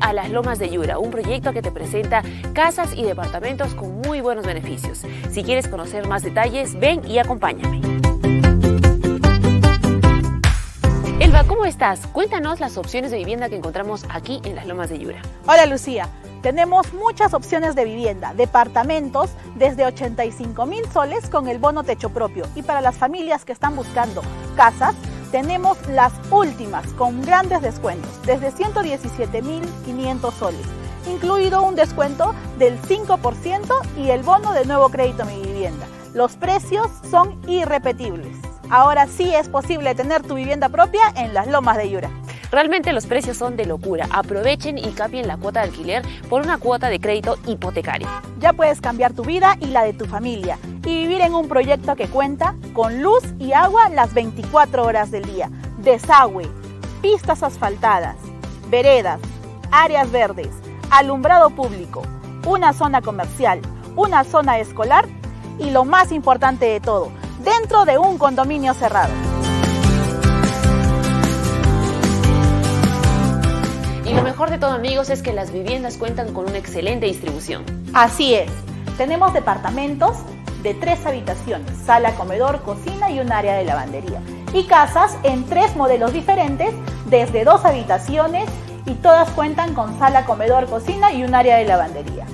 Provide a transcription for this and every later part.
A Las Lomas de Yura, un proyecto que te presenta casas y departamentos con muy buenos beneficios. Si quieres conocer más detalles, ven y acompáñame. Elba, ¿cómo estás? Cuéntanos las opciones de vivienda que encontramos aquí en Las Lomas de Yura. Hola Lucía, tenemos muchas opciones de vivienda, departamentos desde 85 mil soles con el bono techo propio y para las familias que están buscando casas tenemos las últimas con grandes descuentos, desde 117.500 soles, incluido un descuento del 5% y el bono de nuevo crédito mi vivienda. Los precios son irrepetibles. Ahora sí es posible tener tu vivienda propia en las lomas de Yura. Realmente los precios son de locura. Aprovechen y cambien la cuota de alquiler por una cuota de crédito hipotecario. Ya puedes cambiar tu vida y la de tu familia y vivir en un proyecto que cuenta con luz y agua las 24 horas del día, desagüe, pistas asfaltadas, veredas, áreas verdes, alumbrado público, una zona comercial, una zona escolar y lo más importante de todo, dentro de un condominio cerrado. Y lo mejor de todo amigos es que las viviendas cuentan con una excelente distribución. Así es, tenemos departamentos de tres habitaciones, sala, comedor, cocina y un área de lavandería. Y casas en tres modelos diferentes, desde dos habitaciones y todas cuentan con sala, comedor, cocina y un área de lavandería.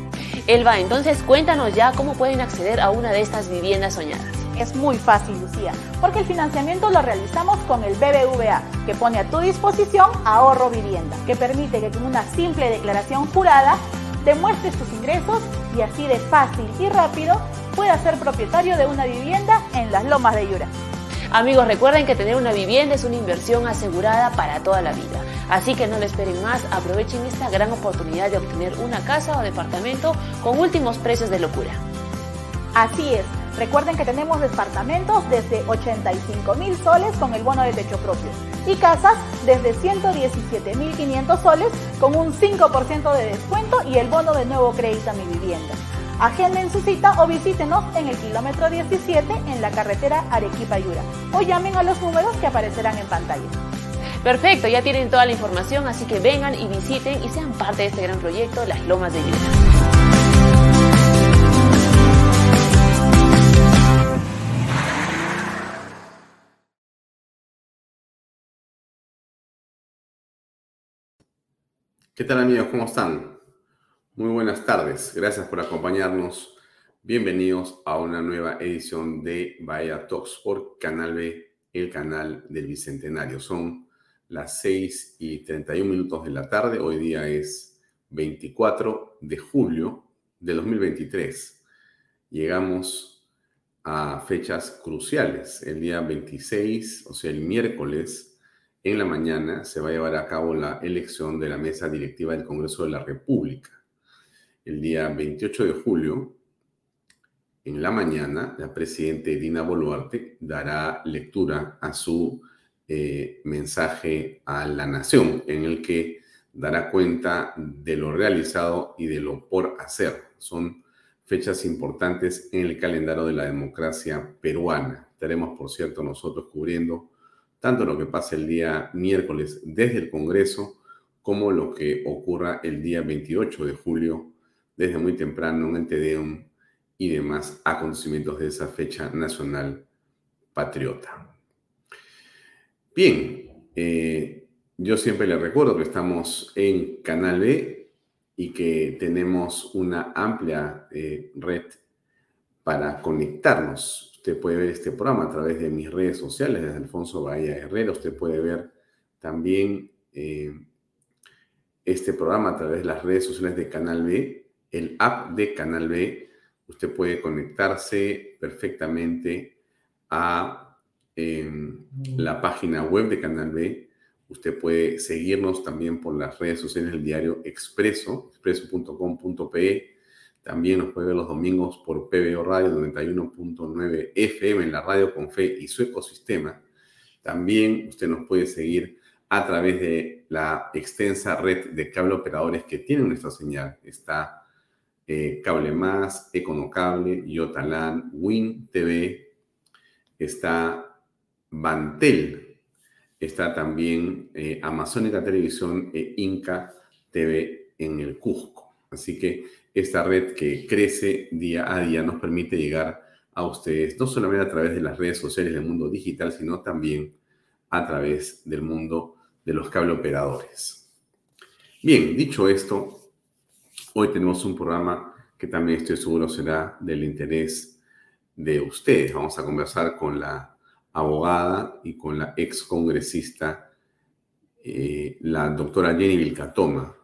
Elba, entonces cuéntanos ya cómo pueden acceder a una de estas viviendas soñadas. Es muy fácil, Lucía, porque el financiamiento lo realizamos con el BBVA, que pone a tu disposición ahorro vivienda, que permite que con una simple declaración jurada demuestres tus ingresos y así de fácil y rápido puedas ser propietario de una vivienda en las lomas de Yura. Amigos, recuerden que tener una vivienda es una inversión asegurada para toda la vida. Así que no le esperen más, aprovechen esta gran oportunidad de obtener una casa o departamento con últimos precios de locura. Así es, Recuerden que tenemos departamentos desde 85 mil soles con el bono de techo propio y casas desde 117.500 soles con un 5% de descuento y el bono de nuevo crédito a mi vivienda. Agenden su cita o visítenos en el kilómetro 17 en la carretera Arequipa-Yura o llamen a los números que aparecerán en pantalla. Perfecto, ya tienen toda la información, así que vengan y visiten y sean parte de este gran proyecto Las Lomas de Yura. ¿Qué tal amigos? ¿Cómo están? Muy buenas tardes. Gracias por acompañarnos. Bienvenidos a una nueva edición de Vaya Talks por Canal B, el canal del Bicentenario. Son las 6 y 31 minutos de la tarde. Hoy día es 24 de julio de 2023. Llegamos a fechas cruciales. El día 26, o sea, el miércoles, en la mañana se va a llevar a cabo la elección de la mesa directiva del Congreso de la República. El día 28 de julio, en la mañana, la presidenta Dina Boluarte dará lectura a su eh, mensaje a la nación, en el que dará cuenta de lo realizado y de lo por hacer. Son fechas importantes en el calendario de la democracia peruana. Estaremos, por cierto, nosotros cubriendo tanto lo que pasa el día miércoles desde el Congreso como lo que ocurra el día 28 de julio desde muy temprano en el Tedeum y demás acontecimientos de esa fecha nacional patriota. Bien, eh, yo siempre le recuerdo que estamos en Canal B y que tenemos una amplia eh, red para conectarnos. Usted puede ver este programa a través de mis redes sociales, desde Alfonso Bahía Herrera. Usted puede ver también eh, este programa a través de las redes sociales de Canal B, el app de Canal B. Usted puede conectarse perfectamente a em, la página web de Canal B. Usted puede seguirnos también por las redes sociales del diario Expreso, expreso.com.pe. También nos puede ver los domingos por PBO Radio 91.9 FM en la radio con fe y su ecosistema. También usted nos puede seguir a través de la extensa red de cable operadores que tienen nuestra señal. Está eh, Cable Más, Econocable, Yotalan, Win TV, está Bantel, está también eh, Amazónica Televisión e Inca TV en el Cusco. Así que esta red que crece día a día nos permite llegar a ustedes, no solamente a través de las redes sociales del mundo digital, sino también a través del mundo de los cable operadores. Bien, dicho esto, hoy tenemos un programa que también estoy seguro será del interés de ustedes. Vamos a conversar con la abogada y con la ex congresista, eh, la doctora Jenny Vilcatoma,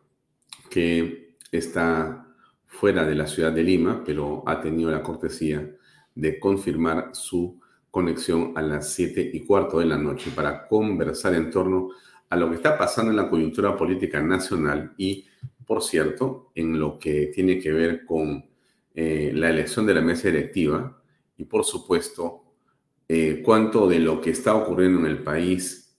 que está fuera de la ciudad de Lima, pero ha tenido la cortesía de confirmar su conexión a las siete y cuarto de la noche para conversar en torno a lo que está pasando en la coyuntura política nacional y, por cierto, en lo que tiene que ver con eh, la elección de la mesa directiva y, por supuesto, eh, cuánto de lo que está ocurriendo en el país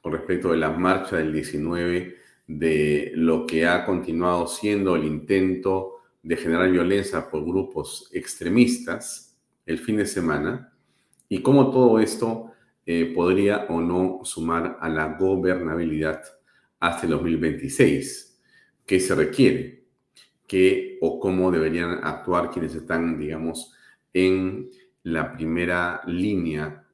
con respecto de la marcha del 19, de lo que ha continuado siendo el intento de generar violencia por grupos extremistas el fin de semana y cómo todo esto eh, podría o no sumar a la gobernabilidad hasta el 2026. ¿Qué se requiere? ¿Qué o cómo deberían actuar quienes están, digamos, en la primera línea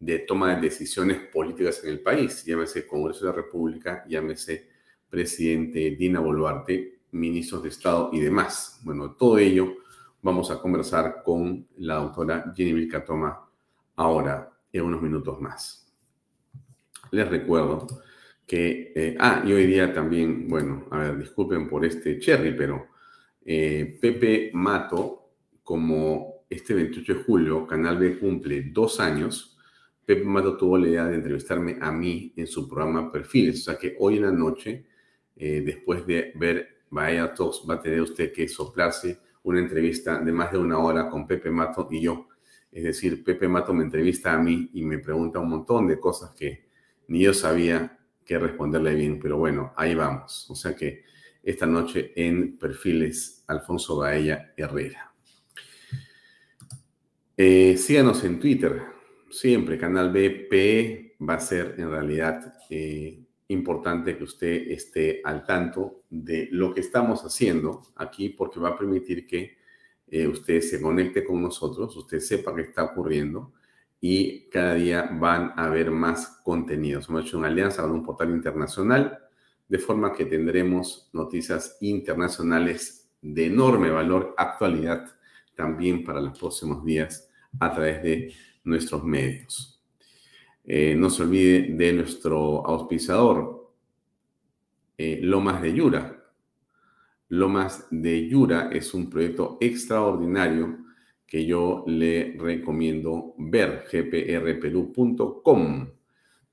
de toma de decisiones políticas en el país? Llámese Congreso de la República, llámese presidente Dina Boluarte, ministros de Estado y demás. Bueno, todo ello vamos a conversar con la doctora Jenny Vilcatoma ahora en unos minutos más. Les recuerdo que, eh, ah, y hoy día también, bueno, a ver, disculpen por este cherry, pero eh, Pepe Mato, como este 28 de julio, Canal B cumple dos años, Pepe Mato tuvo la idea de entrevistarme a mí en su programa Perfiles, o sea que hoy en la noche, eh, después de ver Vaya Talks, va a tener usted que soplarse una entrevista de más de una hora con Pepe Mato y yo es decir, Pepe Mato me entrevista a mí y me pregunta un montón de cosas que ni yo sabía qué responderle bien, pero bueno, ahí vamos. O sea que esta noche en Perfiles Alfonso Baella Herrera. Eh, síganos en Twitter, siempre, Canal BP va a ser en realidad eh, importante que usted esté al tanto de lo que estamos haciendo aquí porque va a permitir que eh, usted se conecte con nosotros, usted sepa qué está ocurriendo y cada día van a haber más contenidos. Hemos hecho una alianza con un portal internacional, de forma que tendremos noticias internacionales de enorme valor, actualidad también para los próximos días a través de nuestros medios. Eh, no se olvide de nuestro auspiciador, eh, Lomas de Yura, Lomas de Yura es un proyecto extraordinario que yo le recomiendo ver, gprperú.com.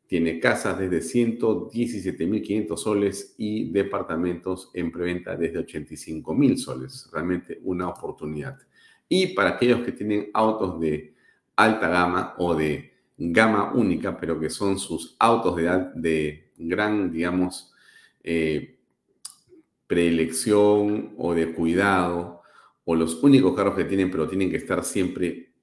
Tiene casas desde 117.500 soles y departamentos en preventa desde 85.000 soles. Realmente una oportunidad. Y para aquellos que tienen autos de alta gama o de gama única, pero que son sus autos de, de gran, digamos, eh, preelección o de cuidado, o los únicos carros que tienen, pero tienen que estar siempre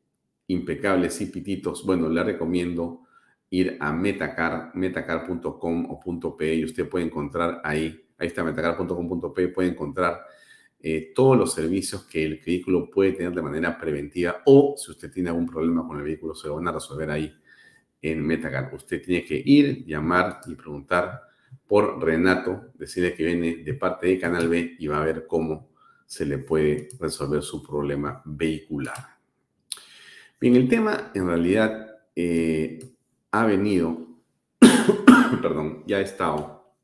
impecables y pititos, bueno, le recomiendo ir a metacar, metacar.com o .pe y usted puede encontrar ahí, ahí está metacar.com.pe, puede encontrar eh, todos los servicios que el vehículo puede tener de manera preventiva o si usted tiene algún problema con el vehículo se lo van a resolver ahí en Metacar. Usted tiene que ir, llamar y preguntar por Renato, decide que viene de parte de Canal B y va a ver cómo se le puede resolver su problema vehicular. Bien, el tema en realidad eh, ha venido, perdón, ya ha estado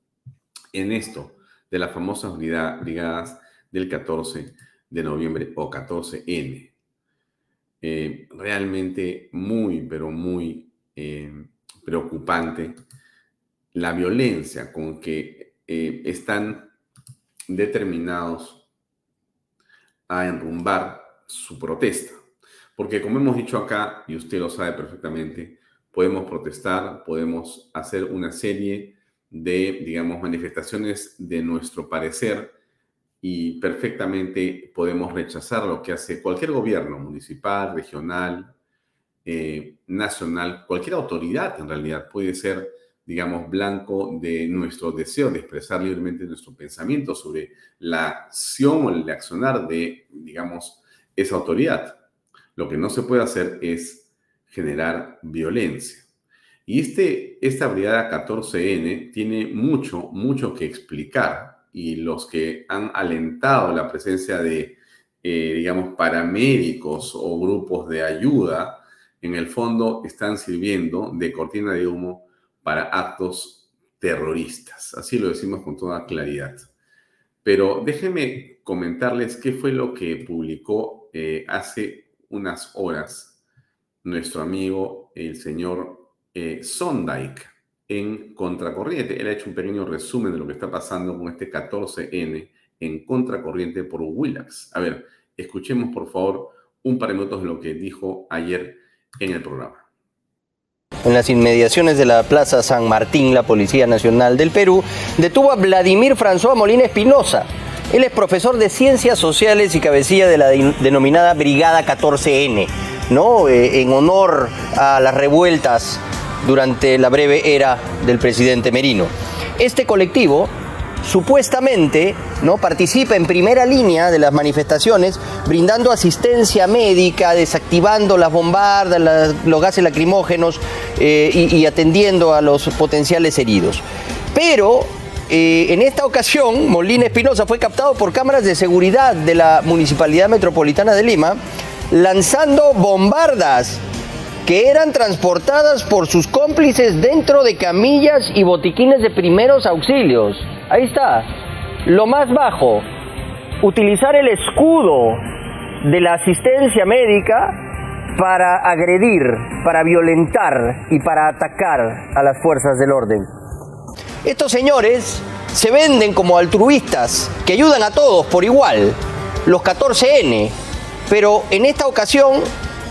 en esto de las famosas brigadas del 14 de noviembre o 14N. Eh, realmente muy, pero muy eh, preocupante la violencia con que eh, están determinados a enrumbar su protesta. Porque como hemos dicho acá, y usted lo sabe perfectamente, podemos protestar, podemos hacer una serie de, digamos, manifestaciones de nuestro parecer y perfectamente podemos rechazar lo que hace cualquier gobierno, municipal, regional, eh, nacional, cualquier autoridad en realidad puede ser digamos, blanco de nuestro deseo de expresar libremente nuestro pensamiento sobre la acción o el accionar de, digamos, esa autoridad. Lo que no se puede hacer es generar violencia. Y este, esta brigada 14N tiene mucho, mucho que explicar y los que han alentado la presencia de, eh, digamos, paramédicos o grupos de ayuda, en el fondo están sirviendo de cortina de humo para actos terroristas. Así lo decimos con toda claridad. Pero déjenme comentarles qué fue lo que publicó eh, hace unas horas nuestro amigo, el señor eh, Sondike, en Contracorriente. Él ha hecho un pequeño resumen de lo que está pasando con este 14N en Contracorriente por Willax. A ver, escuchemos por favor un par de minutos de lo que dijo ayer en el programa. En las inmediaciones de la Plaza San Martín, la Policía Nacional del Perú detuvo a Vladimir François Molina Espinosa. Él es profesor de Ciencias Sociales y cabecilla de la denominada Brigada 14N, ¿no? Eh, en honor a las revueltas durante la breve era del presidente Merino. Este colectivo supuestamente ¿no? participa en primera línea de las manifestaciones, brindando asistencia médica, desactivando las bombardas, los gases lacrimógenos eh, y, atendiendo a los potenciales heridos. Pero eh, en esta ocasión, Molina Espinosa fue captado por cámaras de seguridad de la Municipalidad Metropolitana de Lima, lanzando bombardas que eran transportadas por sus cómplices dentro de camillas y botiquines de primeros auxilios. Ahí está. Lo más bajo, utilizar el escudo de la asistencia médica para agredir, para violentar y para atacar a las fuerzas del orden. Estos señores se venden como altruistas que ayudan a todos por igual, los 14N, pero en esta ocasión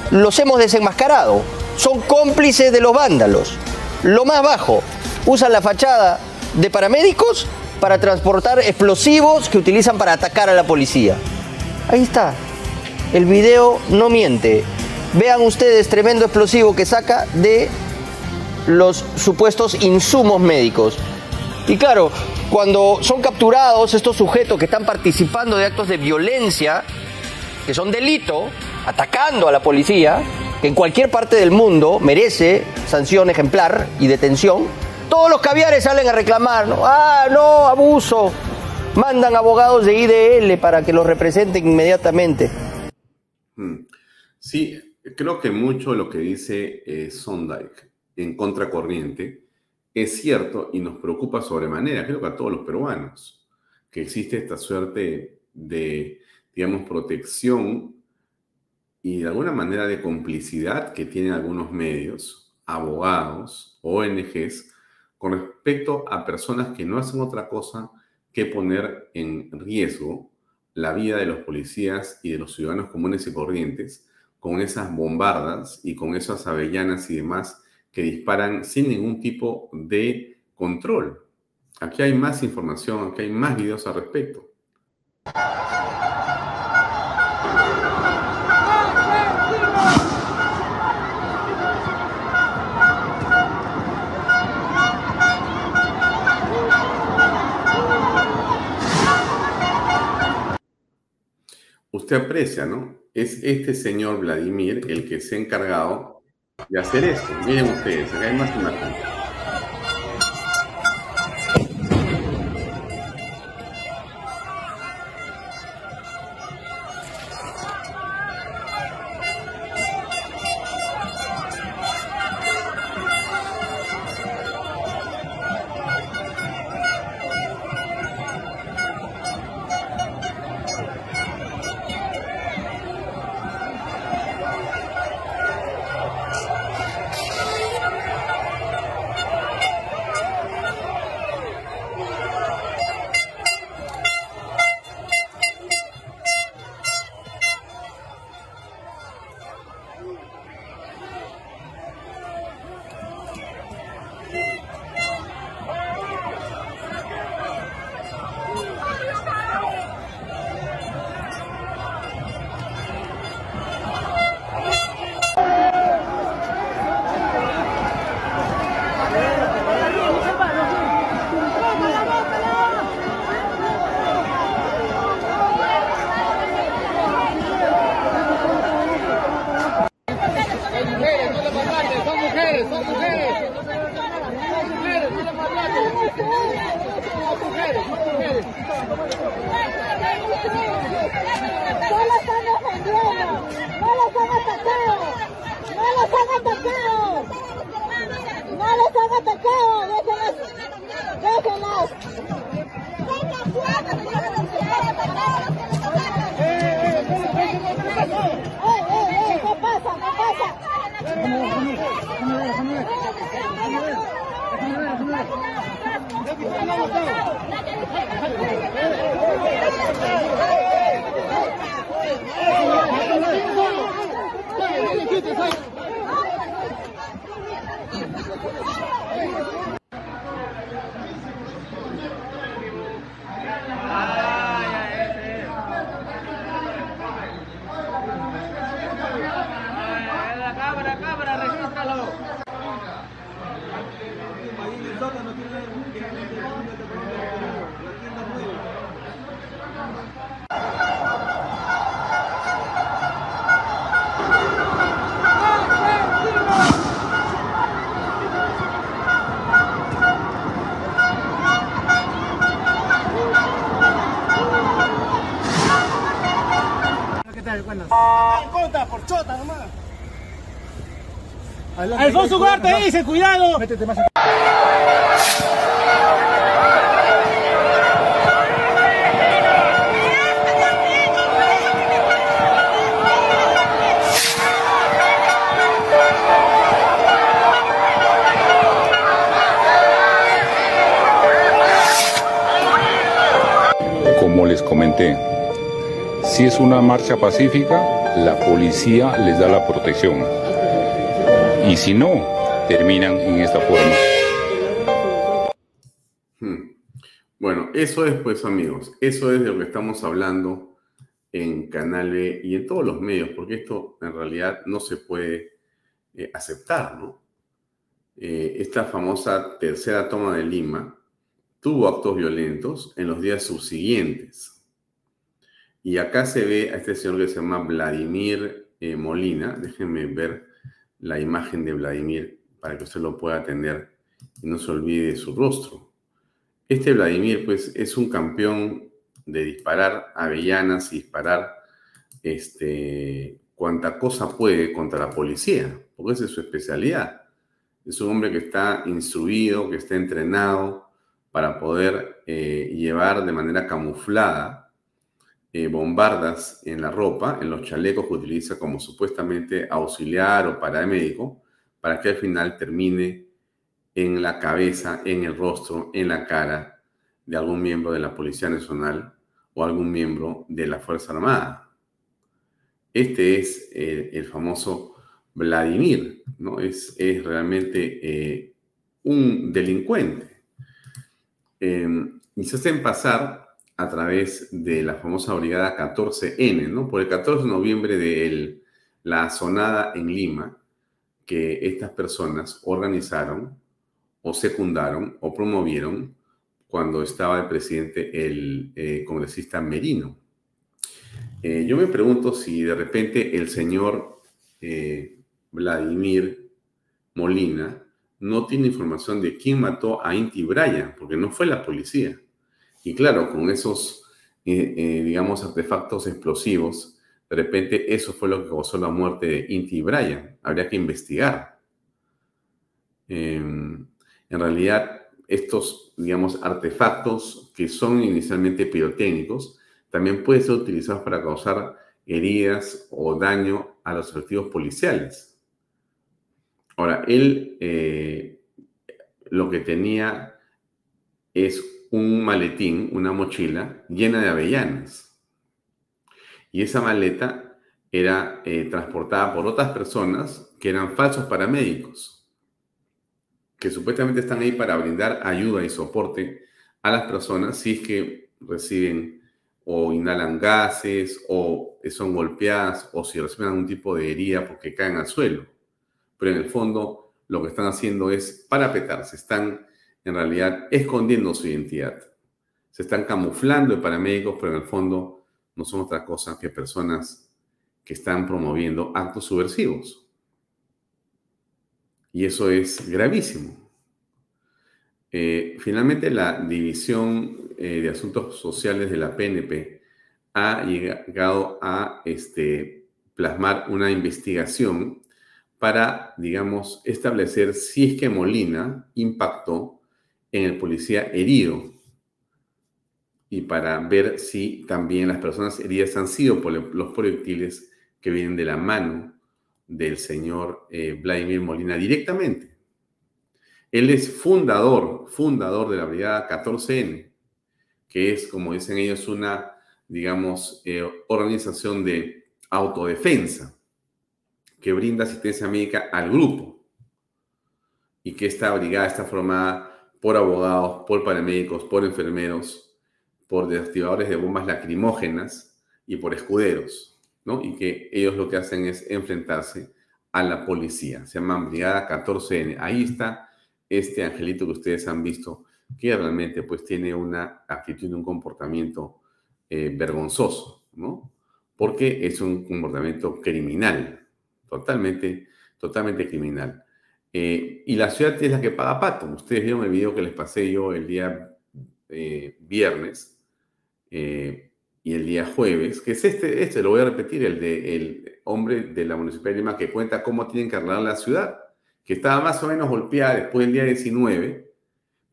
los hemos desenmascarado. Son cómplices de los vándalos. Lo más bajo, usan la fachada de paramédicos para transportar explosivos que utilizan para atacar a la policía. Ahí está. El video no miente. Vean ustedes tremendo explosivo que saca de los supuestos insumos médicos. Y claro, cuando son capturados estos sujetos que están participando de actos de violencia, que son delito, atacando a la policía, que en cualquier parte del mundo merece sanción ejemplar y detención, todos los caviares salen a reclamar, ¿no? Ah, no, abuso. Mandan abogados de IDL para que los representen inmediatamente. Hmm. Sí, creo que mucho lo que dice eh, Sondike en contracorriente es cierto y nos preocupa sobremanera, creo que a todos los peruanos, que existe esta suerte de, digamos, protección y de alguna manera de complicidad que tienen algunos medios, abogados, ONGs, con respecto a personas que no hacen otra cosa que poner en riesgo la vida de los policías y de los ciudadanos comunes y corrientes con esas bombardas y con esas avellanas y demás que disparan sin ningún tipo de control. Aquí hay más información, aquí hay más videos al respecto. Usted aprecia, ¿no? Es este señor Vladimir el que se ha encargado de hacer esto. Miren ustedes, acá hay más imágenes. Ugarte dice, cuidado. Métete más Como les comenté, si es una marcha pacífica, la policía les da la protección y si no, terminan en esta forma. Hmm. Bueno, eso es pues amigos, eso es de lo que estamos hablando en Canal B y en todos los medios, porque esto en realidad no se puede eh, aceptar, ¿no? Eh, esta famosa tercera toma de Lima tuvo actos violentos en los días subsiguientes. Y acá se ve a este señor que se llama Vladimir eh, Molina, déjenme ver la imagen de Vladimir para que usted lo pueda tener y no se olvide su rostro. Este Vladimir, pues, es un campeón de disparar avellanas y disparar este, cuanta cosa puede contra la policía, porque esa es su especialidad. Es un hombre que está instruido, que está entrenado para poder eh, llevar de manera camuflada eh, bombardas en la ropa, en los chalecos que utiliza como supuestamente auxiliar o paramédico, para que al final termine en la cabeza, en el rostro, en la cara de algún miembro de la Policía Nacional o algún miembro de la Fuerza Armada. Este es eh, el famoso Vladimir, ¿no? Es, es realmente eh, un delincuente. y se hacen pasar a través de la famosa brigada 14N, ¿no? Por el 14 de noviembre de la sonada en Lima, que estas personas organizaron o secundaron o promovieron cuando estaba el presidente, el eh, congresista Merino. Eh, yo me pregunto si de repente el señor eh, Vladimir Molina no tiene información de quién mató a Inti Bryan, porque no fue la policía. Y claro, con esos, eh, eh, digamos, artefactos explosivos, de repente eso fue lo que causó la muerte de Inti Bryan. Habría que investigar. Em, en realidad, estos, digamos, artefactos que son inicialmente pirotécnicos, también pueden ser utilizados para causar heridas o daño a los efectivos policiales. Ahora, él eh, lo que tenía es un maletín, una mochila llena de avellanas. Y esa maleta era eh, transportada por otras personas que eran falsos paramédicos, que supuestamente están ahí para brindar ayuda y soporte a las personas si es que reciben o inhalan gases o son golpeadas o si reciben algún tipo de herida porque caen al suelo. Pero en el fondo lo que están haciendo es parapetarse, están en realidad escondiendo su identidad. Se están camuflando de paramédicos, pero en el fondo no son otra cosa que personas que están promoviendo actos subversivos. Y eso es gravísimo. Eh, finalmente, la División eh, de Asuntos Sociales de la PNP ha llegado a este, plasmar una investigación para, digamos, establecer si es que Molina impactó en el policía herido y para ver si también las personas heridas han sido por los proyectiles que vienen de la mano del señor eh, Vladimir Molina directamente. Él es fundador, fundador de la Brigada 14N, que es, como dicen ellos, una, digamos, eh, organización de autodefensa que brinda asistencia médica al grupo y que esta brigada está formada por abogados, por paramédicos, por enfermeros, por desactivadores de bombas lacrimógenas y por escuderos, ¿no? Y que ellos lo que hacen es enfrentarse a la policía. Se llaman Brigada 14N. Ahí está este angelito que ustedes han visto, que realmente pues tiene una actitud, un comportamiento eh, vergonzoso, ¿no? Porque es un comportamiento criminal, totalmente, totalmente criminal. Eh, y la ciudad es la que paga pato. Ustedes vieron el video que les pasé yo el día eh, viernes y el día jueves, que es este, este lo voy a repetir, el de el hombre de la Municipalidad de Lima que cuenta cómo tienen que arreglar la ciudad que estaba más o menos golpeada después del día 19,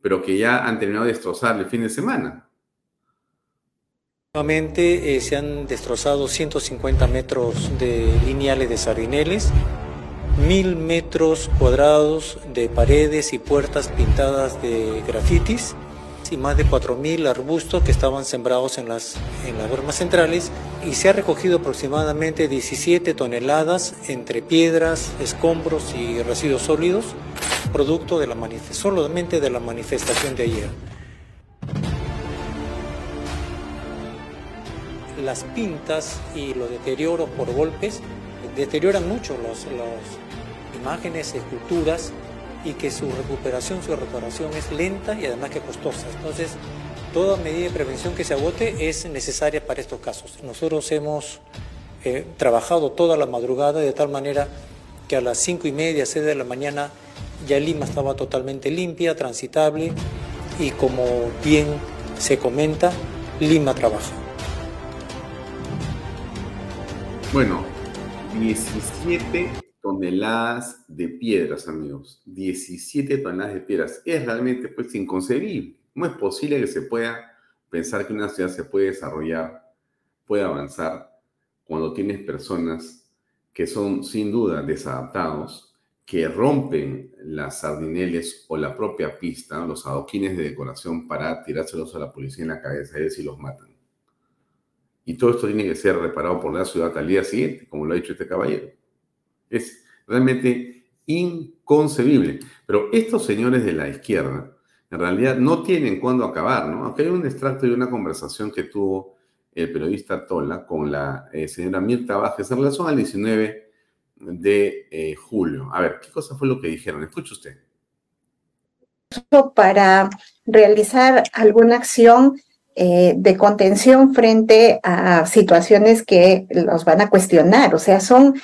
pero que ya han terminado de destrozar el fin de semana. Nuevamente eh, se han destrozado 150 metros de lineales de sardineles, mil metros cuadrados de paredes y puertas pintadas de grafitis y más de 4.000 arbustos que estaban sembrados en las, en las normas centrales y se ha recogido aproximadamente 17 toneladas entre piedras, escombros y residuos sólidos, producto de la solamente de la manifestación de ayer. Las pintas y los deterioros por golpes deterioran mucho las imágenes, esculturas y que su recuperación, su reparación es lenta y además que costosa. Entonces, toda medida de prevención que se agote es necesaria para estos casos. Nosotros hemos eh, trabajado toda la madrugada de tal manera que a las cinco y media, seis de la mañana, ya Lima estaba totalmente limpia, transitable y como bien se comenta, Lima trabaja. Bueno, 17 toneladas de piedras, amigos. 17 toneladas de piedras. Es realmente pues inconcebible. ¿Cómo es posible que se pueda pensar que una ciudad se puede desarrollar, puede avanzar cuando tienes personas que son sin duda desadaptados, que rompen las sardineles o la propia pista, los adoquines de decoración para tirárselos a la policía en la cabeza y los matan? Y todo esto tiene que ser reparado por la ciudad al día siguiente, como lo ha dicho este caballero. Es realmente inconcebible. Pero estos señores de la izquierda, en realidad no tienen cuándo acabar, ¿no? Aunque hay un extracto de una conversación que tuvo el periodista Tola con la eh, señora Mirta Vázquez en relación al 19 de eh, julio. A ver, ¿qué cosa fue lo que dijeron? Escuche usted. Para realizar alguna acción eh, de contención frente a situaciones que los van a cuestionar. O sea, son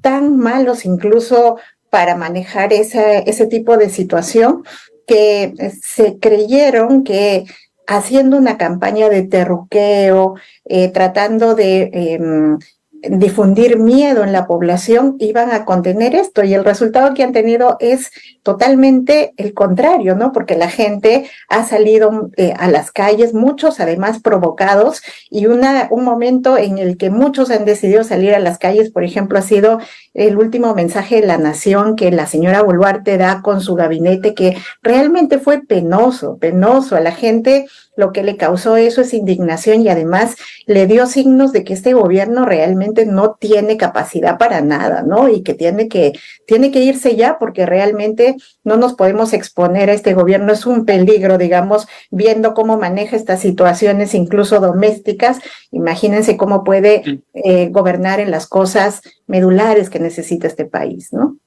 tan malos incluso para manejar ese tipo de situación que eh, se creyeron que haciendo una campaña de terruqueo, eh, tratando de em, difundir miedo en la población iban a contener esto y el resultado que han tenido es totalmente el contrario, ¿no? Porque la gente ha salido eh, a las calles, muchos además provocados y una, un momento en el que muchos han decidido salir a las calles, por ejemplo, ha sido el último mensaje de la nación que la señora Boluarte da con su gabinete que realmente fue penoso, penoso a la gente lo que le causó eso es indignación y además le dio signos de que este gobierno realmente no tiene capacidad para nada, ¿no? Y que tiene que, tiene que irse ya porque realmente no nos podemos exponer a este gobierno. Es un peligro, digamos, viendo cómo maneja estas situaciones, incluso domésticas. Imagínense cómo puede eh, gobernar en las cosas medulares que necesita este país, ¿no?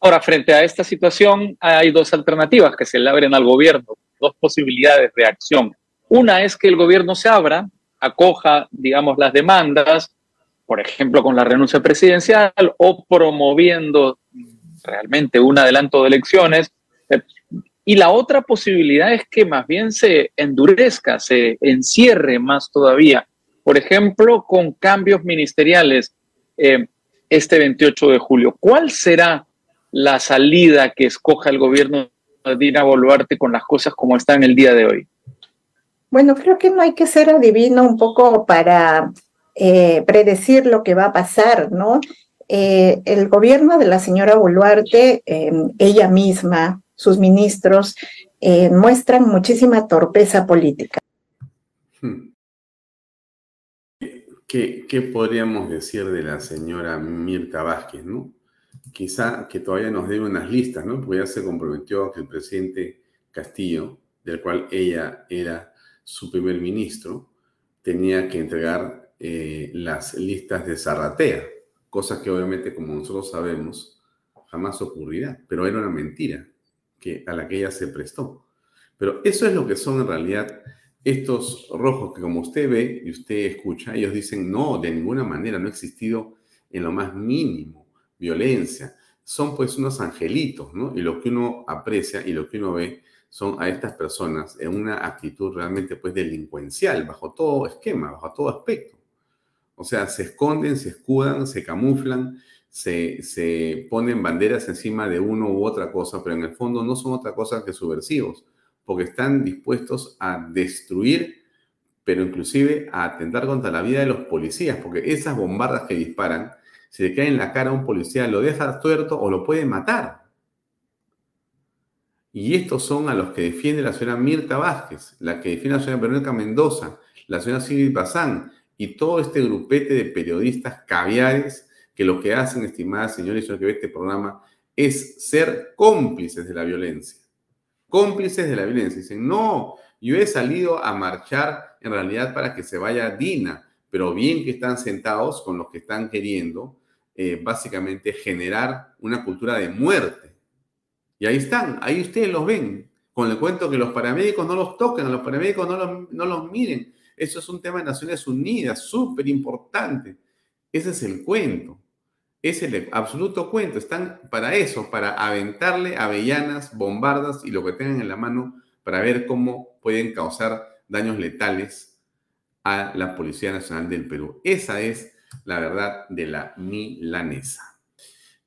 Ahora, frente a esta situación, hay dos alternativas que se le abren al gobierno dos posibilidades de acción. Una es que el gobierno se abra, acoja, digamos, las demandas, por ejemplo, con la renuncia presidencial o promoviendo realmente un adelanto de elecciones. Eh, y la otra posibilidad es que más bien se endurezca, se encierre más todavía. Por ejemplo, con cambios ministeriales eh, este 28 de julio. ¿Cuál será la salida que escoja el gobierno Dina Boluarte con las cosas como están el día de hoy? Bueno, creo que no hay que ser adivino un poco para eh, predecir lo que va a pasar, ¿no? Eh, el gobierno de la señora Boluarte, em, ella misma, sus ministros, eh, muestran muchísima torpeza política. Hmm. ¿Qué, ¿Qué, podríamos decir de la señora Mirta Vázquez, no? Quizá que todavía nos dé unas listas, ¿no? Porque ya se comprometió que el presidente Castillo, del cual ella era su primer ministro, tenía que entregar eh, las listas de Zarratea, cosa que obviamente, como nosotros sabemos, jamás ocurrirá, pero era una mentira que, a la que ella se prestó. Pero eso es lo que son en realidad estos rojos que como usted ve y usted escucha, ellos dicen, no, de ninguna manera, no ha existido en lo más mínimo violencia. Son pues unos angelitos, ¿no? Y lo que uno aprecia y lo que uno ve son a estas personas en una actitud realmente pues delincuencial, bajo todo esquema, bajo todo aspecto. O sea, se esconden, se escudan, se camuflan, se, se ponen banderas encima de uno u otra cosa, pero en el fondo no son otra cosa que subversivos, porque están dispuestos a destruir, pero inclusive a atentar contra la vida de los policías, porque esas bombardas que disparan, si le caen en la cara a un policía, lo deja tuerto o lo puede matar. Y estos son a los que defiende la señora Mirta Vázquez, la que defiende la señora Verónica Mendoza, la señora Silvia Bazán y todo este grupete de periodistas caviares que lo que hacen, estimadas señores y señores que ve este programa, es ser cómplices de la violencia. Cómplices de la violencia. Dicen, no, yo he salido a marchar en realidad para que se vaya Dina, pero bien que están sentados con los que están queriendo eh, básicamente generar una cultura de muerte y ahí están, ahí ustedes los ven, con el cuento que los paramédicos no los toquen, los paramédicos no los, no los miren. Eso es un tema de Naciones Unidas, súper importante. Ese es el cuento. Es el absoluto cuento. Están para eso, para aventarle avellanas, bombardas y lo que tengan en la mano para ver cómo pueden causar daños letales a la Policía Nacional del Perú. Esa es la verdad de la milanesa.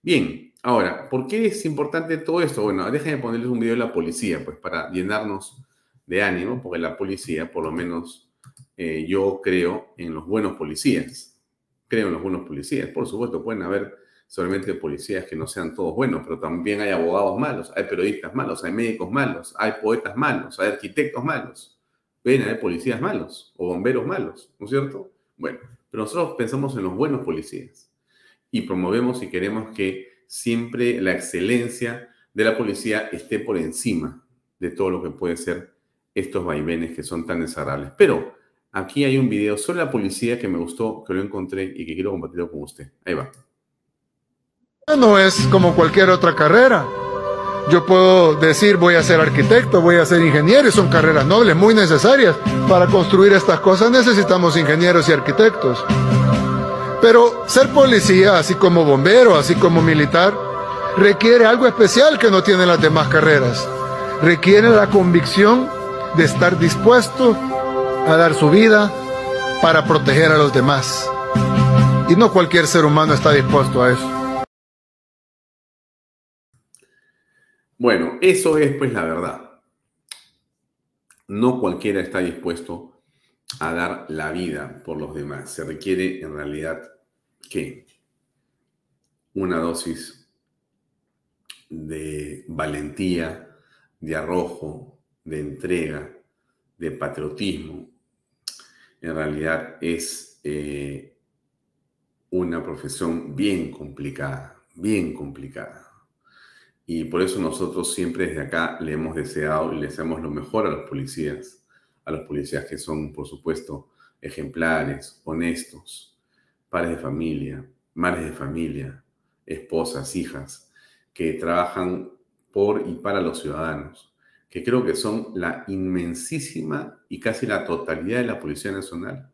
Bien, Ahora, ¿por qué es importante todo esto? Bueno, déjenme ponerles un video de la policía, pues para llenarnos de ánimo, porque la policía, por lo menos eh, yo creo en los buenos policías. Creo en los buenos policías. Por supuesto, pueden haber solamente policías que no sean todos buenos, pero también hay abogados malos, hay periodistas malos, hay médicos malos, hay poetas malos, hay arquitectos malos. Pueden haber policías malos o bomberos malos, ¿no es cierto? Bueno, pero nosotros pensamos en los buenos policías y promovemos y queremos que siempre la excelencia de la policía esté por encima de todo lo que puede ser estos vaivenes que son tan desagradables. Pero aquí hay un video sobre la policía que me gustó, que lo encontré y que quiero compartirlo con usted. Ahí va. No es como cualquier otra carrera. Yo puedo decir voy a ser arquitecto, voy a ser ingeniero, y son carreras nobles, muy necesarias. Para construir estas cosas necesitamos ingenieros y arquitectos. Pero ser policía, así como bombero, así como militar, requiere algo especial que no tienen las demás carreras. Requiere la convicción de estar dispuesto a dar su vida para proteger a los demás. Y no cualquier ser humano está dispuesto a eso. Bueno, eso es pues la verdad. No cualquiera está dispuesto a dar la vida por los demás. Se requiere en realidad que una dosis de valentía, de arrojo, de entrega, de patriotismo, en realidad es eh, una profesión bien complicada, bien complicada. Y por eso nosotros siempre desde acá le hemos deseado y le deseamos lo mejor a los policías, a los policías que son, por supuesto, ejemplares, honestos, padres de familia, madres de familia, esposas, hijas, que trabajan por y para los ciudadanos, que creo que son la inmensísima y casi la totalidad de la Policía Nacional.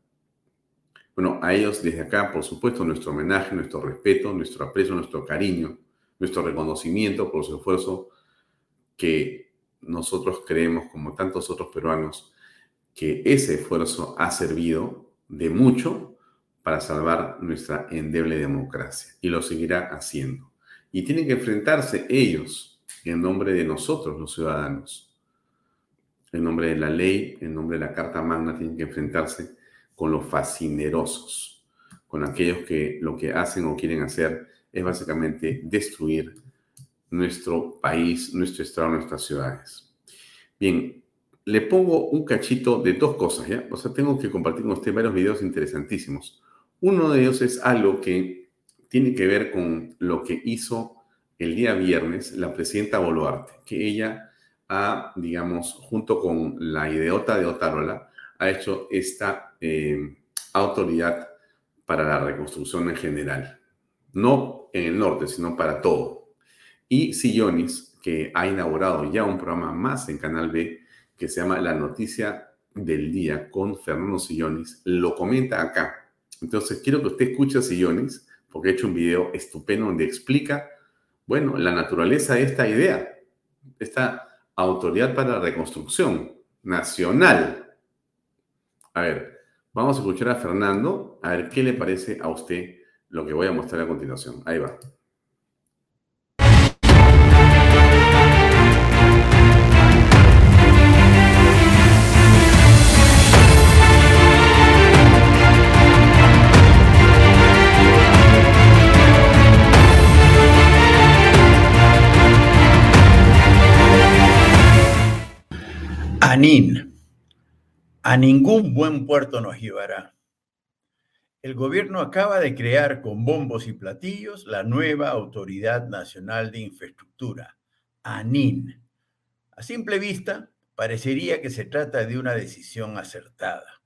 Bueno, a ellos desde acá, por supuesto, nuestro homenaje, nuestro respeto, nuestro aprecio, nuestro cariño, nuestro reconocimiento por su esfuerzo que nosotros creemos, como tantos otros peruanos, que ese esfuerzo ha servido de mucho para salvar nuestra endeble democracia y lo seguirá haciendo. Y tienen que enfrentarse ellos en nombre de nosotros, los ciudadanos, en nombre de la ley, en nombre de la Carta Magna, tienen que enfrentarse con los fascinerosos, con aquellos que lo que hacen o quieren hacer es básicamente destruir nuestro país, nuestro estado, nuestras ciudades. Bien, le pongo un cachito de dos cosas, ¿ya? O sea, tengo que compartir con usted varios videos interesantísimos. Uno de ellos es algo que tiene que ver con lo que hizo el día viernes la presidenta Boluarte, que ella ha, digamos, junto con la ideota de Otárola, ha hecho esta eh, autoridad para la reconstrucción en general. No en el norte, sino para todo. Y Sillonis, que ha inaugurado ya un programa más en Canal B, que se llama La Noticia del Día con Fernando Sillonis, lo comenta acá. Entonces, quiero que usted escuche a Sillonis, porque he hecho un video estupendo donde explica, bueno, la naturaleza de esta idea, esta autoridad para la reconstrucción nacional. A ver, vamos a escuchar a Fernando, a ver qué le parece a usted lo que voy a mostrar a continuación. Ahí va. Anin, a ningún buen puerto nos llevará. El gobierno acaba de crear con bombos y platillos la nueva Autoridad Nacional de Infraestructura, ANIN. A simple vista, parecería que se trata de una decisión acertada.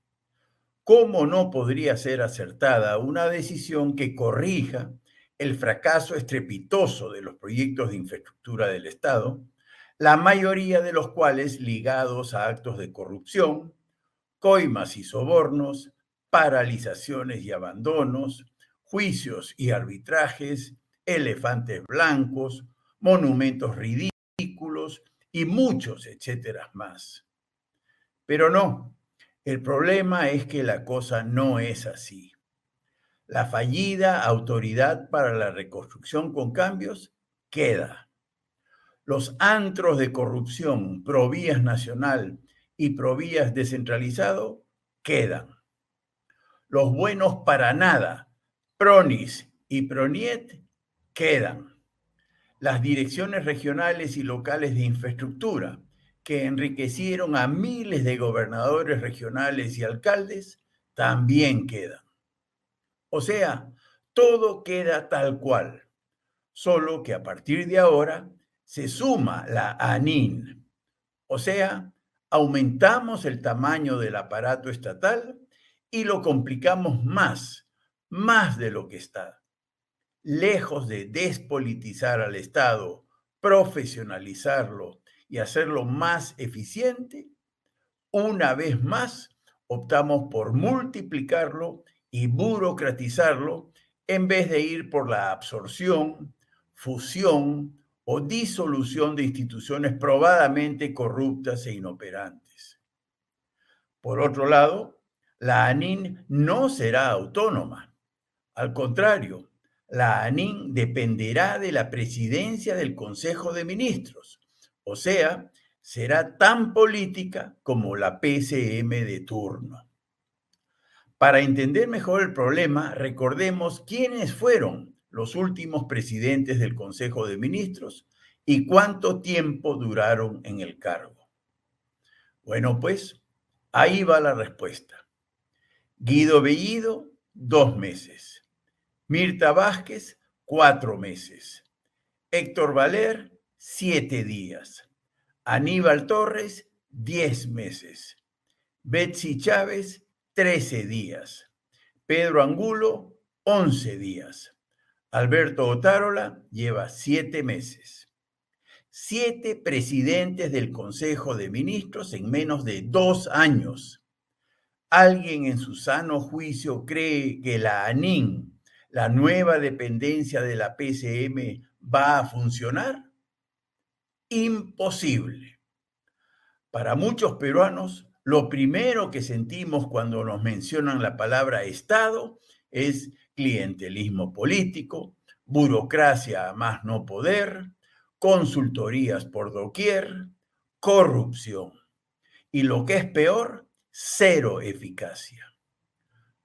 ¿Cómo no podría ser acertada una decisión que corrija el fracaso estrepitoso de los proyectos de infraestructura del Estado la mayoría de los cuales ligados a actos de corrupción, coimas y sobornos, paralizaciones y abandonos, juicios y arbitrajes, elefantes blancos, monumentos ridículos y muchos etcétera más. Pero no, el problema es que la cosa no es así. La fallida autoridad para la reconstrucción con cambios queda los antros de corrupción Provías Nacional y Provías Descentralizado quedan. Los buenos para nada, Pronis y Proniet, quedan. Las direcciones regionales y locales de infraestructura, que enriquecieron a miles de gobernadores regionales y alcaldes, también quedan. O sea, todo queda tal cual, solo que a partir de ahora se suma la ANIN, o sea, aumentamos el tamaño del aparato estatal y lo complicamos más, más de lo que está. Lejos de despolitizar al Estado, profesionalizarlo y hacerlo más eficiente, una vez más optamos por multiplicarlo y burocratizarlo en vez de ir por la absorción, fusión, o disolución de instituciones probadamente corruptas e inoperantes. Por otro lado, la ANIN no será autónoma. Al contrario, la ANIN dependerá de la presidencia del Consejo de Ministros, o sea, será tan política como la PCM de turno. Para entender mejor el problema, recordemos quiénes fueron los últimos presidentes del Consejo de Ministros y cuánto tiempo duraron en el cargo. Bueno, pues ahí va la respuesta. Guido Bellido, dos meses. Mirta Vázquez, cuatro meses. Héctor Valer, siete días. Aníbal Torres, diez meses. Betsy Chávez, trece días. Pedro Angulo, once días. Alberto Otárola lleva siete meses. Siete presidentes del Consejo de Ministros en menos de dos años. ¿Alguien en su sano juicio cree que la ANIN, la nueva dependencia de la PCM, va a funcionar? Imposible. Para muchos peruanos, lo primero que sentimos cuando nos mencionan la palabra Estado es clientelismo político, burocracia a más no poder, consultorías por doquier, corrupción. Y lo que es peor, cero eficacia.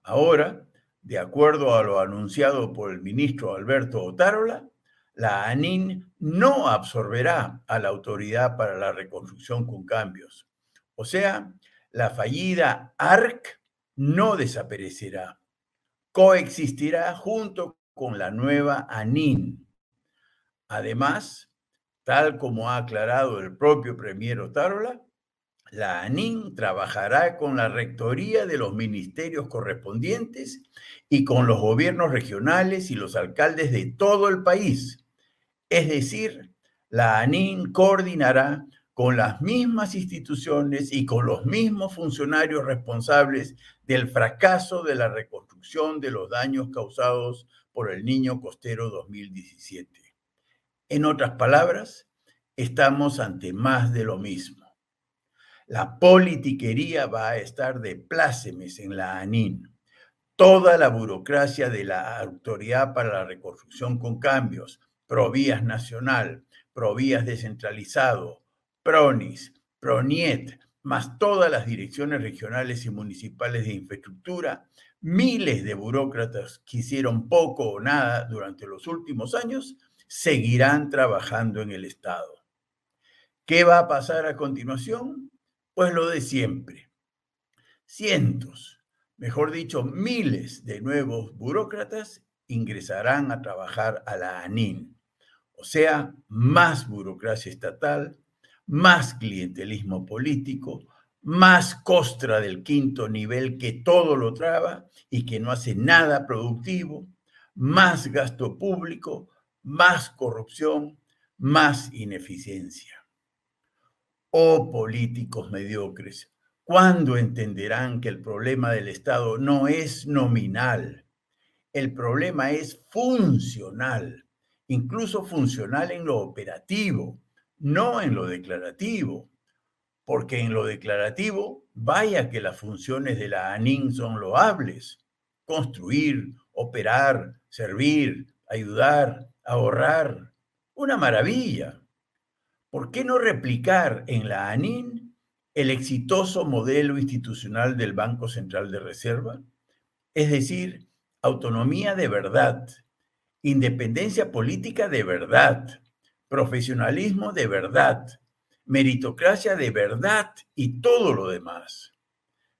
Ahora, de acuerdo a lo anunciado por el ministro Alberto Otárola, la ANIN no absorberá a la Autoridad para la Reconstrucción con Cambios. O sea, la fallida ARC no desaparecerá, coexistirá junto con la nueva ANIN. Además, tal como ha aclarado el propio Premier Otárola, la ANIN trabajará con la rectoría de los ministerios correspondientes y con los gobiernos regionales y los alcaldes de todo el país. Es decir, la ANIN coordinará con las mismas instituciones y con los mismos funcionarios responsables del fracaso de la reconstrucción de los daños causados por el Niño Costero 2017. En otras palabras, estamos ante más de lo mismo. La politiquería va a estar de plácemes en la ANIN. Toda la burocracia de la Autoridad para la Reconstrucción con Cambios, Provías Nacional, Provías Descentralizado, PRONIS, PRONIET, más todas las direcciones regionales y municipales de infraestructura, miles de burócratas que hicieron poco o nada durante los últimos años, seguirán trabajando en el Estado. ¿Qué va a pasar a continuación? Pues lo de siempre. Cientos, mejor dicho, miles de nuevos burócratas ingresarán a trabajar a la ANIN. O sea, más burocracia estatal, más clientelismo político, más costra del quinto nivel que todo lo traba y que no hace nada productivo, más gasto público, más corrupción, más ineficiencia. Oh políticos mediocres, ¿cuándo entenderán que el problema del Estado no es nominal? El problema es funcional, incluso funcional en lo operativo, no en lo declarativo, porque en lo declarativo, vaya que las funciones de la ANIN son loables, construir, operar, servir, ayudar, ahorrar, una maravilla. ¿Por qué no replicar en la ANIN el exitoso modelo institucional del Banco Central de Reserva? Es decir, autonomía de verdad, independencia política de verdad, profesionalismo de verdad, meritocracia de verdad y todo lo demás.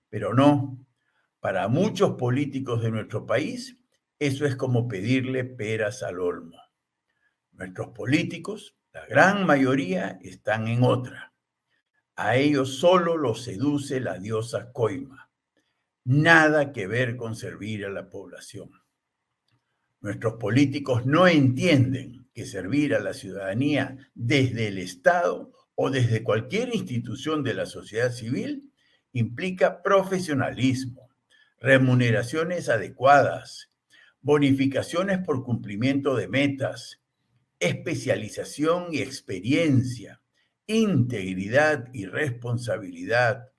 Pero no, para muchos políticos de nuestro país, eso es como pedirle peras al olmo. Nuestros políticos la gran mayoría están en otra. A ellos solo los seduce la diosa Coima. Nada que ver con servir a la población. Nuestros políticos no entienden que servir a la ciudadanía desde el Estado o desde cualquier institución de la sociedad civil implica profesionalismo, remuneraciones adecuadas, bonificaciones por cumplimiento de metas, especialización y experiencia, integridad y responsabilidad,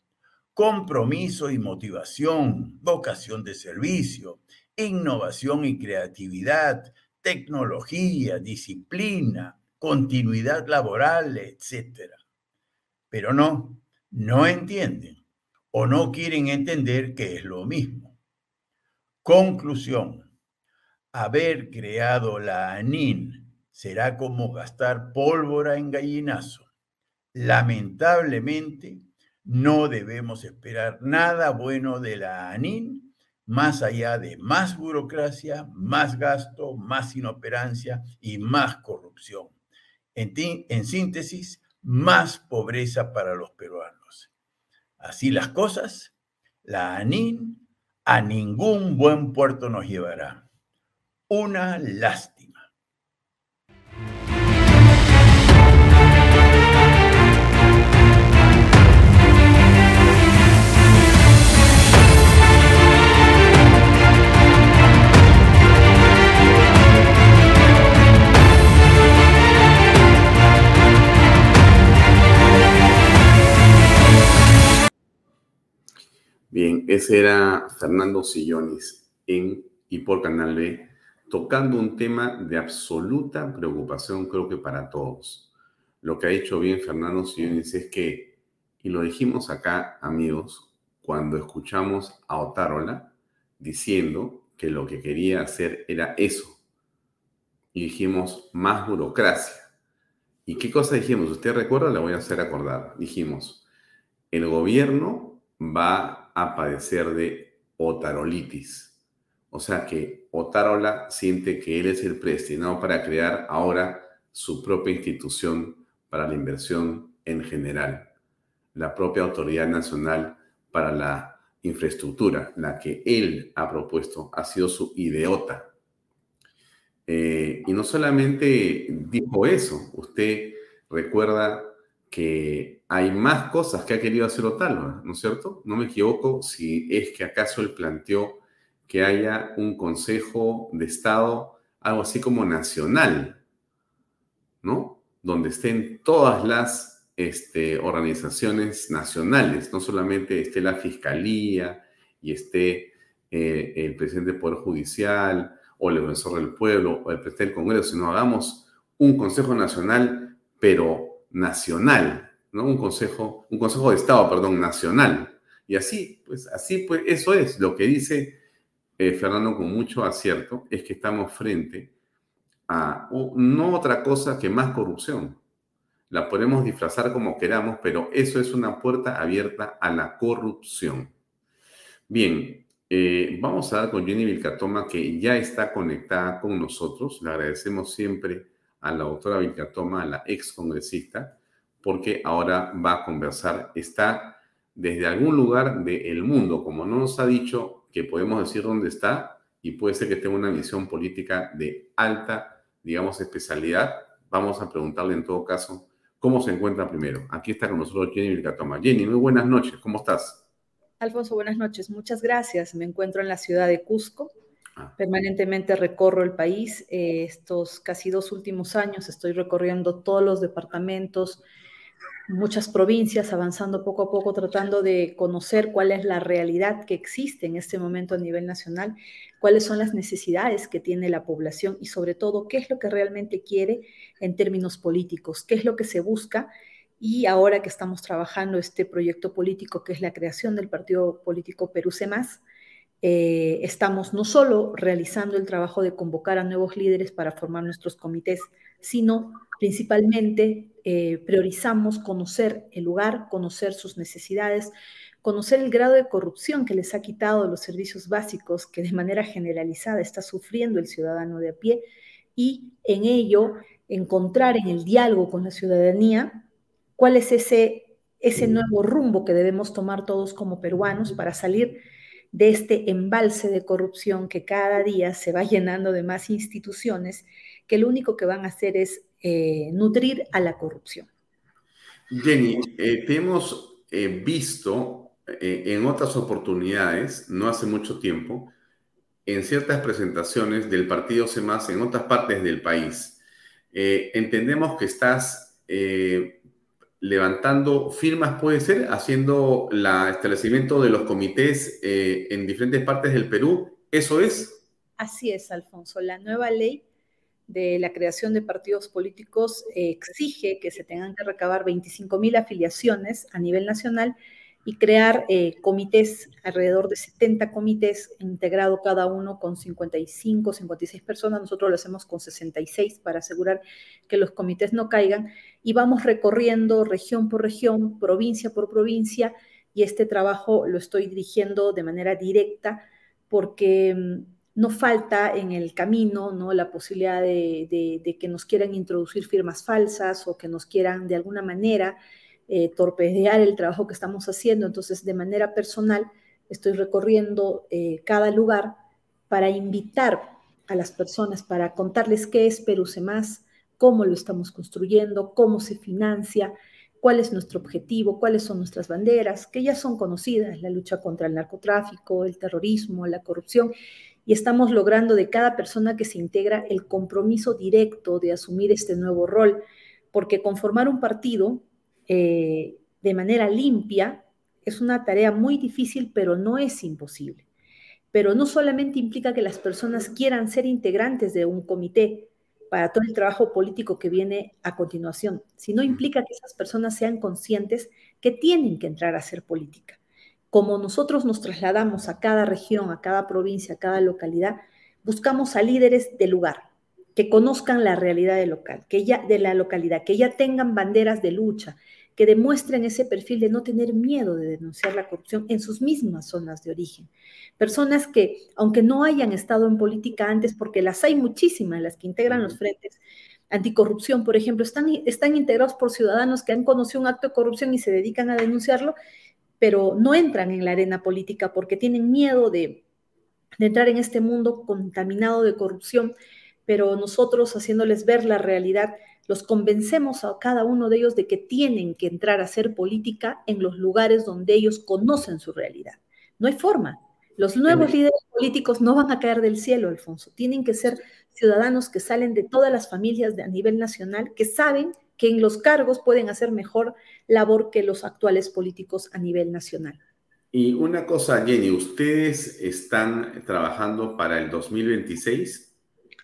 compromiso y motivación, vocación de servicio, innovación y creatividad, tecnología, disciplina, continuidad laboral, etc. Pero no, no entienden o no quieren entender que es lo mismo. Conclusión. Haber creado la ANIN será como gastar pólvora en gallinazo. Lamentablemente, no debemos esperar nada bueno de la ANIN más allá de más burocracia, más gasto, más inoperancia y más corrupción. En, síntesis, más pobreza para los peruanos. Así las cosas, la ANIN a ningún buen puerto nos llevará. Una lástima. Bien, ese era Fernando Sillonis en y por Canal B, tocando un tema de absoluta preocupación, creo que para todos. Lo que ha dicho bien Fernando Sillonis es que, y lo dijimos acá, amigos, cuando escuchamos a Otárola diciendo que lo que quería hacer era eso. Y dijimos, más burocracia. ¿Y qué cosa dijimos? ¿Usted recuerda? Le voy a hacer acordar. Dijimos, el gobierno va a padecer de otarolitis. O sea que Otarola siente que él es el predestinado para crear ahora su propia institución para la inversión en general, la propia Autoridad Nacional para la Infraestructura, la que él ha propuesto, ha sido su ideota. Eh, y no solamente dijo eso, usted recuerda que hay más cosas que ha querido hacer Otalva, ¿no es cierto? No me equivoco si es que acaso él planteó que haya un Consejo de Estado, algo así como nacional, ¿no? Donde estén todas las este, organizaciones nacionales, no solamente esté la Fiscalía y esté eh, el presidente del Poder Judicial o el defensor del pueblo o el presidente del Congreso, sino hagamos un Consejo Nacional, pero nacional, ¿no? Un consejo, un consejo de Estado, perdón, nacional. Y así, pues, así, pues, eso es lo que dice eh, Fernando con mucho acierto, es que estamos frente a no otra cosa que más corrupción. La podemos disfrazar como queramos, pero eso es una puerta abierta a la corrupción. Bien, eh, vamos a dar con Jenny Vilcatoma, que ya está conectada con nosotros. Le agradecemos siempre a la doctora Vilcatoma, a la ex congresista, porque ahora va a conversar. Está desde algún lugar del mundo, como no nos ha dicho que podemos decir dónde está, y puede ser que tenga una visión política de alta, digamos, especialidad. Vamos a preguntarle en todo caso cómo se encuentra primero. Aquí está con nosotros Jenny Vilcatoma. Jenny, muy buenas noches, ¿cómo estás? Alfonso, buenas noches, muchas gracias. Me encuentro en la ciudad de Cusco, Ah. Permanentemente recorro el país. Eh, estos casi dos últimos años estoy recorriendo todos los departamentos, muchas provincias, avanzando poco a poco, tratando de conocer cuál es la realidad que existe en este momento a nivel nacional, cuáles son las necesidades que tiene la población y sobre todo qué es lo que realmente quiere en términos políticos, qué es lo que se busca. Y ahora que estamos trabajando este proyecto político que es la creación del partido político Perú Más, eh, estamos no solo realizando el trabajo de convocar a nuevos líderes para formar nuestros comités, sino principalmente eh, priorizamos conocer el lugar, conocer sus necesidades, conocer el grado de corrupción que les ha quitado los servicios básicos que de manera generalizada está sufriendo el ciudadano de a pie y en ello encontrar en el diálogo con la ciudadanía cuál es ese, ese nuevo rumbo que debemos tomar todos como peruanos para salir de este embalse de corrupción que cada día se va llenando de más instituciones que lo único que van a hacer es eh, nutrir a la corrupción. Jenny, eh, te hemos eh, visto en otras oportunidades, no hace mucho tiempo, en ciertas presentaciones del partido CEMAS en otras partes del país. entendemos que estás levantando firmas, puede ser, haciendo el establecimiento de los comités eh, en diferentes partes del Perú. ¿Eso es? Así es, Alfonso. La nueva ley de la creación de partidos políticos eh, exige que se tengan que recabar 25 mil afiliaciones a nivel nacional y crear eh, comités, alrededor de 70 comités, integrado cada uno con 55, 56 personas. Nosotros lo hacemos con 66 para asegurar que los comités no caigan. Y vamos recorriendo región por región, provincia por provincia, y este trabajo lo estoy dirigiendo de manera directa porque mm, no falta en el camino ¿no? la posibilidad de, que nos quieran introducir firmas falsas o que nos quieran de alguna manera eh, torpedear el trabajo que estamos haciendo. Entonces, de manera personal, estoy recorriendo eh, cada lugar para invitar a las personas, para contarles qué es Perú Más, cómo lo estamos construyendo, cómo se financia, cuál es nuestro objetivo, cuáles son nuestras banderas, que ya son conocidas, la lucha contra el narcotráfico, el terrorismo, la corrupción, y estamos logrando de cada persona que se integra el compromiso directo de asumir este nuevo rol, porque conformar un partido eh, de manera limpia Es una tarea muy difícil, pero no es imposible. Pero no solamente implica que las personas quieran ser integrantes de un comité para todo el trabajo político que viene a continuación, sino implica que esas personas sean conscientes que tienen que entrar a hacer política. Como nosotros nos trasladamos a cada región, a cada provincia, a cada localidad, buscamos a líderes del lugar, que conozcan la realidad del local, que ya, de la localidad, que ya tengan banderas de lucha, que demuestren ese perfil de no tener miedo de denunciar la corrupción en sus mismas zonas de origen. Personas que, aunque no hayan estado en política antes, porque las hay muchísimas, las que integran los frentes anticorrupción, por ejemplo, están, están integrados por ciudadanos que han conocido un acto de corrupción y se dedican a denunciarlo, pero no entran en la arena política porque tienen miedo de, de entrar en este mundo contaminado de corrupción, pero nosotros haciéndoles ver la realidad, los convencemos a cada uno de ellos de que tienen que entrar a hacer política en los lugares donde ellos conocen su realidad. No hay forma. Los nuevos líderes políticos no van a caer del cielo, Alfonso. Tienen que ser ciudadanos que salen de todas las familias de, a nivel nacional, que saben que en los cargos pueden hacer mejor labor que los actuales políticos a nivel nacional. Y una cosa, Jenny, ¿ustedes están trabajando para el 2026?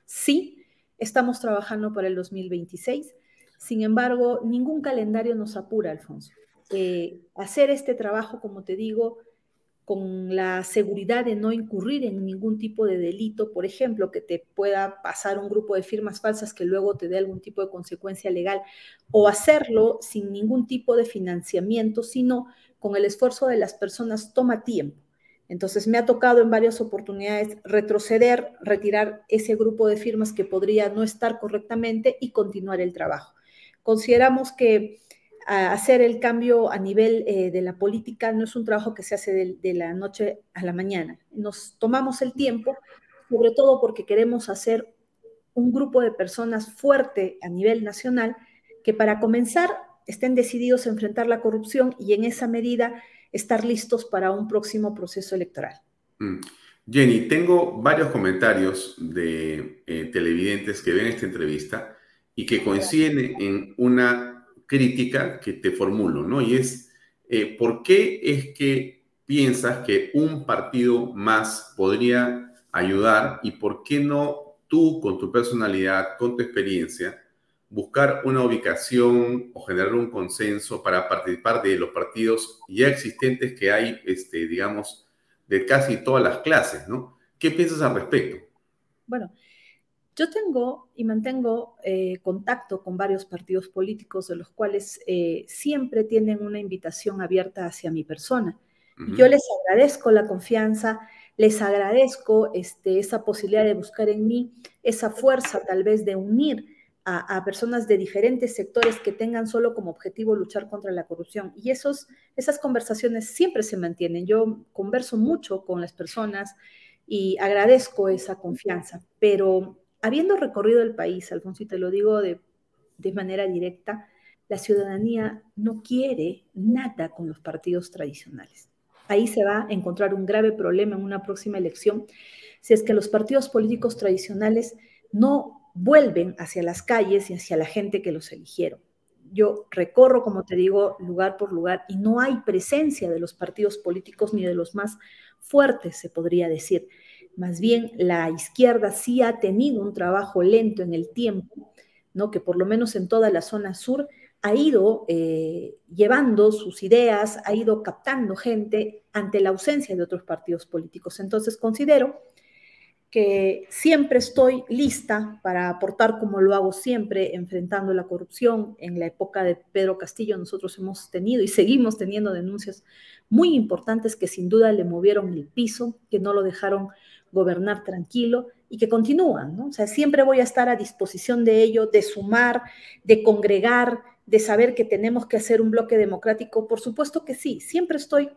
Sí, estamos trabajando para el 2026. Sin embargo, ningún calendario nos apura, Alfonso. Eh, hacer este trabajo, como te digo, con la seguridad de no incurrir en ningún tipo de delito, por ejemplo, que te pueda pasar un grupo de firmas falsas que luego te dé algún tipo de consecuencia legal, o hacerlo sin ningún tipo de financiamiento, sino con el esfuerzo de las personas, toma tiempo. Entonces me ha tocado en varias oportunidades retroceder, retirar ese grupo de firmas que podría no estar correctamente y continuar el trabajo. Consideramos que hacer el cambio a nivel eh, de la política no es un trabajo que se hace de, la noche a la mañana. Nos tomamos el tiempo, sobre todo porque queremos hacer un grupo de personas fuerte a nivel nacional que para comenzar estén decididos a enfrentar la corrupción y en esa medida estar listos para un próximo proceso electoral. Mm. Jenny, tengo varios comentarios de eh, televidentes que ven esta entrevista y que coinciden en una crítica que te formulo, ¿no? Y es, eh, ¿por qué es que piensas que un partido más podría ayudar y por qué no tú, con tu personalidad, con tu experiencia, buscar una ubicación o generar un consenso para participar de los partidos ya existentes que hay, este, digamos, de casi todas las clases, ¿no? ¿Qué piensas al respecto? Bueno, yo tengo y mantengo eh, contacto con varios partidos políticos de los cuales eh, siempre tienen una invitación abierta hacia mi persona. Yo les agradezco la confianza, les agradezco este, esa posibilidad de buscar en mí esa fuerza tal vez de unir a, personas de diferentes sectores que tengan solo como objetivo luchar contra la corrupción. Y esos, esas conversaciones siempre se mantienen. Yo converso mucho con las personas y agradezco esa confianza, pero habiendo recorrido el país, Alfonso, y te lo digo de, manera directa, la ciudadanía no quiere nada con los partidos tradicionales. Ahí se va a encontrar un grave problema en una próxima elección si es que los partidos políticos tradicionales no vuelven hacia las calles y hacia la gente que los eligieron. Yo recorro, como te digo, lugar por lugar y no hay presencia de los partidos políticos ni de los más fuertes, se podría decir. Más bien, la izquierda sí ha tenido un trabajo lento en el tiempo, ¿no? que por lo menos en toda la zona sur ha ido eh, llevando sus ideas, ha ido captando gente ante la ausencia de otros partidos políticos. Entonces, considero que siempre estoy lista para aportar como lo hago siempre, enfrentando la corrupción. En la época de Pedro Castillo nosotros hemos tenido y seguimos teniendo denuncias muy importantes que sin duda le movieron el piso, que no lo dejaron gobernar tranquilo y que continúan, ¿no? O sea, siempre voy a estar a disposición de ello, de sumar, de congregar, de saber que tenemos que hacer un bloque democrático. Por supuesto que sí, siempre estoy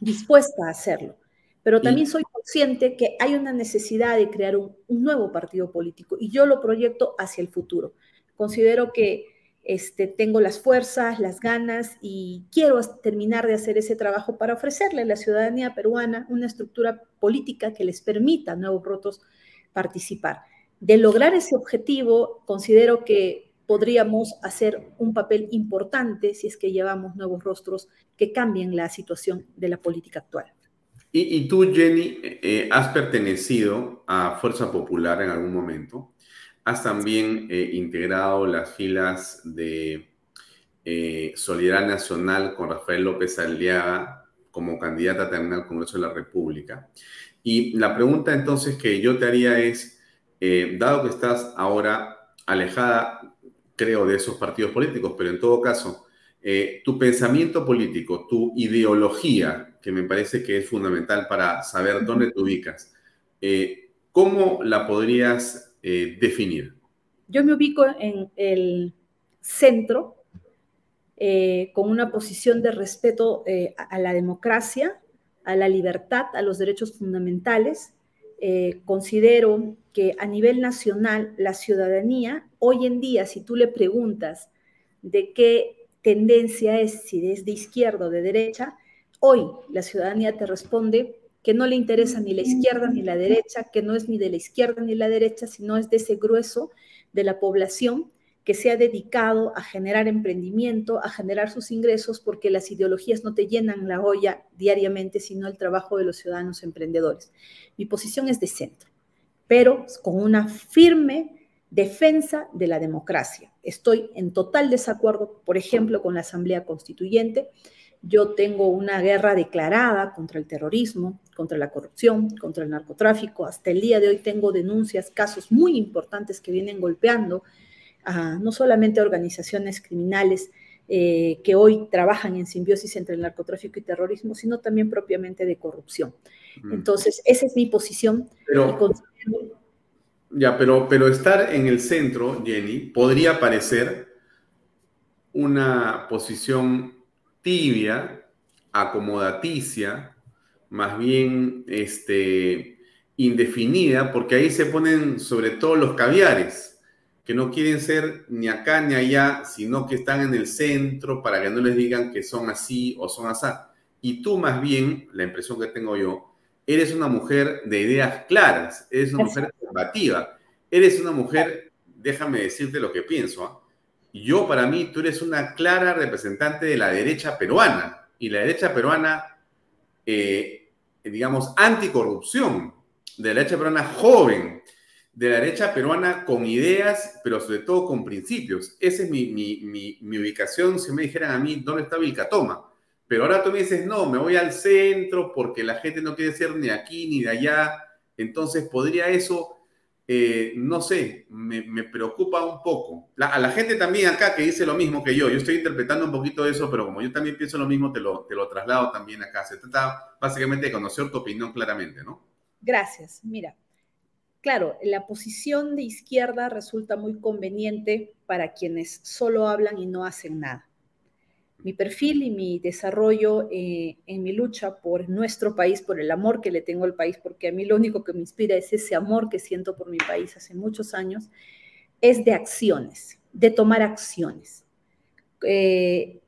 dispuesta a hacerlo, pero también soy consciente que hay una necesidad de crear un, un nuevo partido político y yo lo proyecto hacia el futuro. Considero que este, tengo las fuerzas, las ganas y quiero terminar de hacer ese trabajo para ofrecerle a la ciudadanía peruana una estructura política que les permita a nuevos rotos participar. De lograr ese objetivo, considero que podríamos hacer un papel importante si es que llevamos nuevos rostros que cambien la situación de la política actual. Y, tú, Jenny, eh, has pertenecido a Fuerza Popular en algún momento. Has también eh, integrado las filas de eh, Solidaridad Nacional con Rafael López Aliaga como candidata también al Congreso de la República. Y la pregunta entonces que yo te haría es, dado que estás ahora alejada, creo, de esos partidos políticos, pero en todo caso, tu pensamiento político, tu ideología, que me parece que es fundamental para saber dónde te ubicas. Eh, ¿Cómo la podrías eh, definir? Yo me ubico en el centro, eh, con una posición de respeto a la democracia, a la libertad, a los derechos fundamentales. considero que a nivel nacional la ciudadanía, hoy en día, si tú le preguntas de qué tendencia es, si es de izquierda o de derecha, Hoy la ciudadanía te responde que no le interesa ni la izquierda ni la derecha, que no es ni de la izquierda ni la derecha, sino es de ese grueso de la población que se ha dedicado a generar emprendimiento, a generar sus ingresos, porque las ideologías no te llenan la olla diariamente, sino el trabajo de los ciudadanos emprendedores. Mi posición es de centro, pero con una firme defensa de la democracia. Estoy en total desacuerdo, por ejemplo, con la Asamblea Constituyente, yo tengo una guerra declarada contra el terrorismo, contra la corrupción, contra el narcotráfico. Hasta el día de hoy tengo denuncias, casos muy importantes que vienen golpeando a no solamente a organizaciones criminales eh, que hoy trabajan en simbiosis entre el narcotráfico y terrorismo, sino también propiamente de corrupción. Entonces, esa es mi posición. ya, pero, pero estar en el centro, Jenny, podría parecer una posición tibia, acomodaticia, más bien este, indefinida, porque ahí se ponen sobre todo los caviares, que no quieren ser ni acá ni allá, sino que están en el centro para que no les digan que son así o son así. Y tú más bien, la impresión que tengo yo, eres una mujer de ideas claras, eres una mujer combativa, eres una mujer, déjame decirte lo que pienso, ¿ah? Yo para mí tú eres una clara representante de la derecha peruana y la derecha peruana, eh, digamos, anticorrupción, de la derecha peruana joven, de la derecha peruana con ideas, pero sobre todo con principios. Esa es mi, mi, ubicación, si me dijeran a mí dónde está Vilcatoma. Pero ahora tú me dices, no, me voy al centro porque la gente no quiere ser ni aquí ni de allá. Entonces, ¿podría eso eh, no sé, me, preocupa un poco. a la gente también acá que dice lo mismo que yo, yo estoy interpretando un poquito eso, pero como yo también pienso lo mismo, lo, te lo traslado también acá. Se trata básicamente de conocer tu opinión claramente, ¿no? Gracias. Mira, claro, la posición de izquierda resulta muy conveniente para quienes solo hablan y no hacen nada mi perfil y mi desarrollo eh, en mi lucha por nuestro país, por el amor que le tengo al país, porque a mí lo único que me inspira es ese amor que siento por mi país hace muchos años, es de acciones, de tomar acciones. Eh,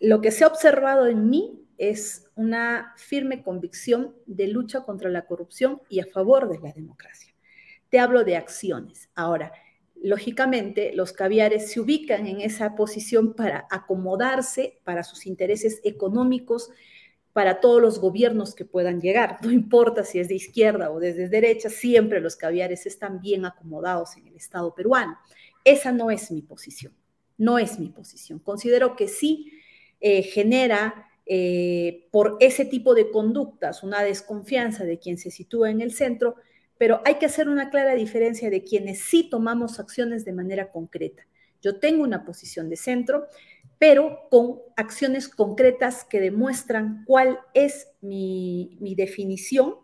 lo que se ha observado en mí es una firme convicción de lucha contra la corrupción y a favor de la democracia. Te hablo de acciones. Ahora, lógicamente los caviares se ubican en esa posición para acomodarse para sus intereses económicos, para todos los gobiernos que puedan llegar. No importa si es de izquierda o desde derecha, siempre los caviares están bien acomodados en el Estado peruano. Esa no es mi posición, no es mi posición. Considero que sí eh, genera eh, por ese tipo de conductas una desconfianza de quien se sitúa en el centro, pero hay que hacer una clara diferencia de quienes sí tomamos acciones de manera concreta. Yo tengo una posición de centro, pero con acciones concretas que demuestran cuál es mi, definición,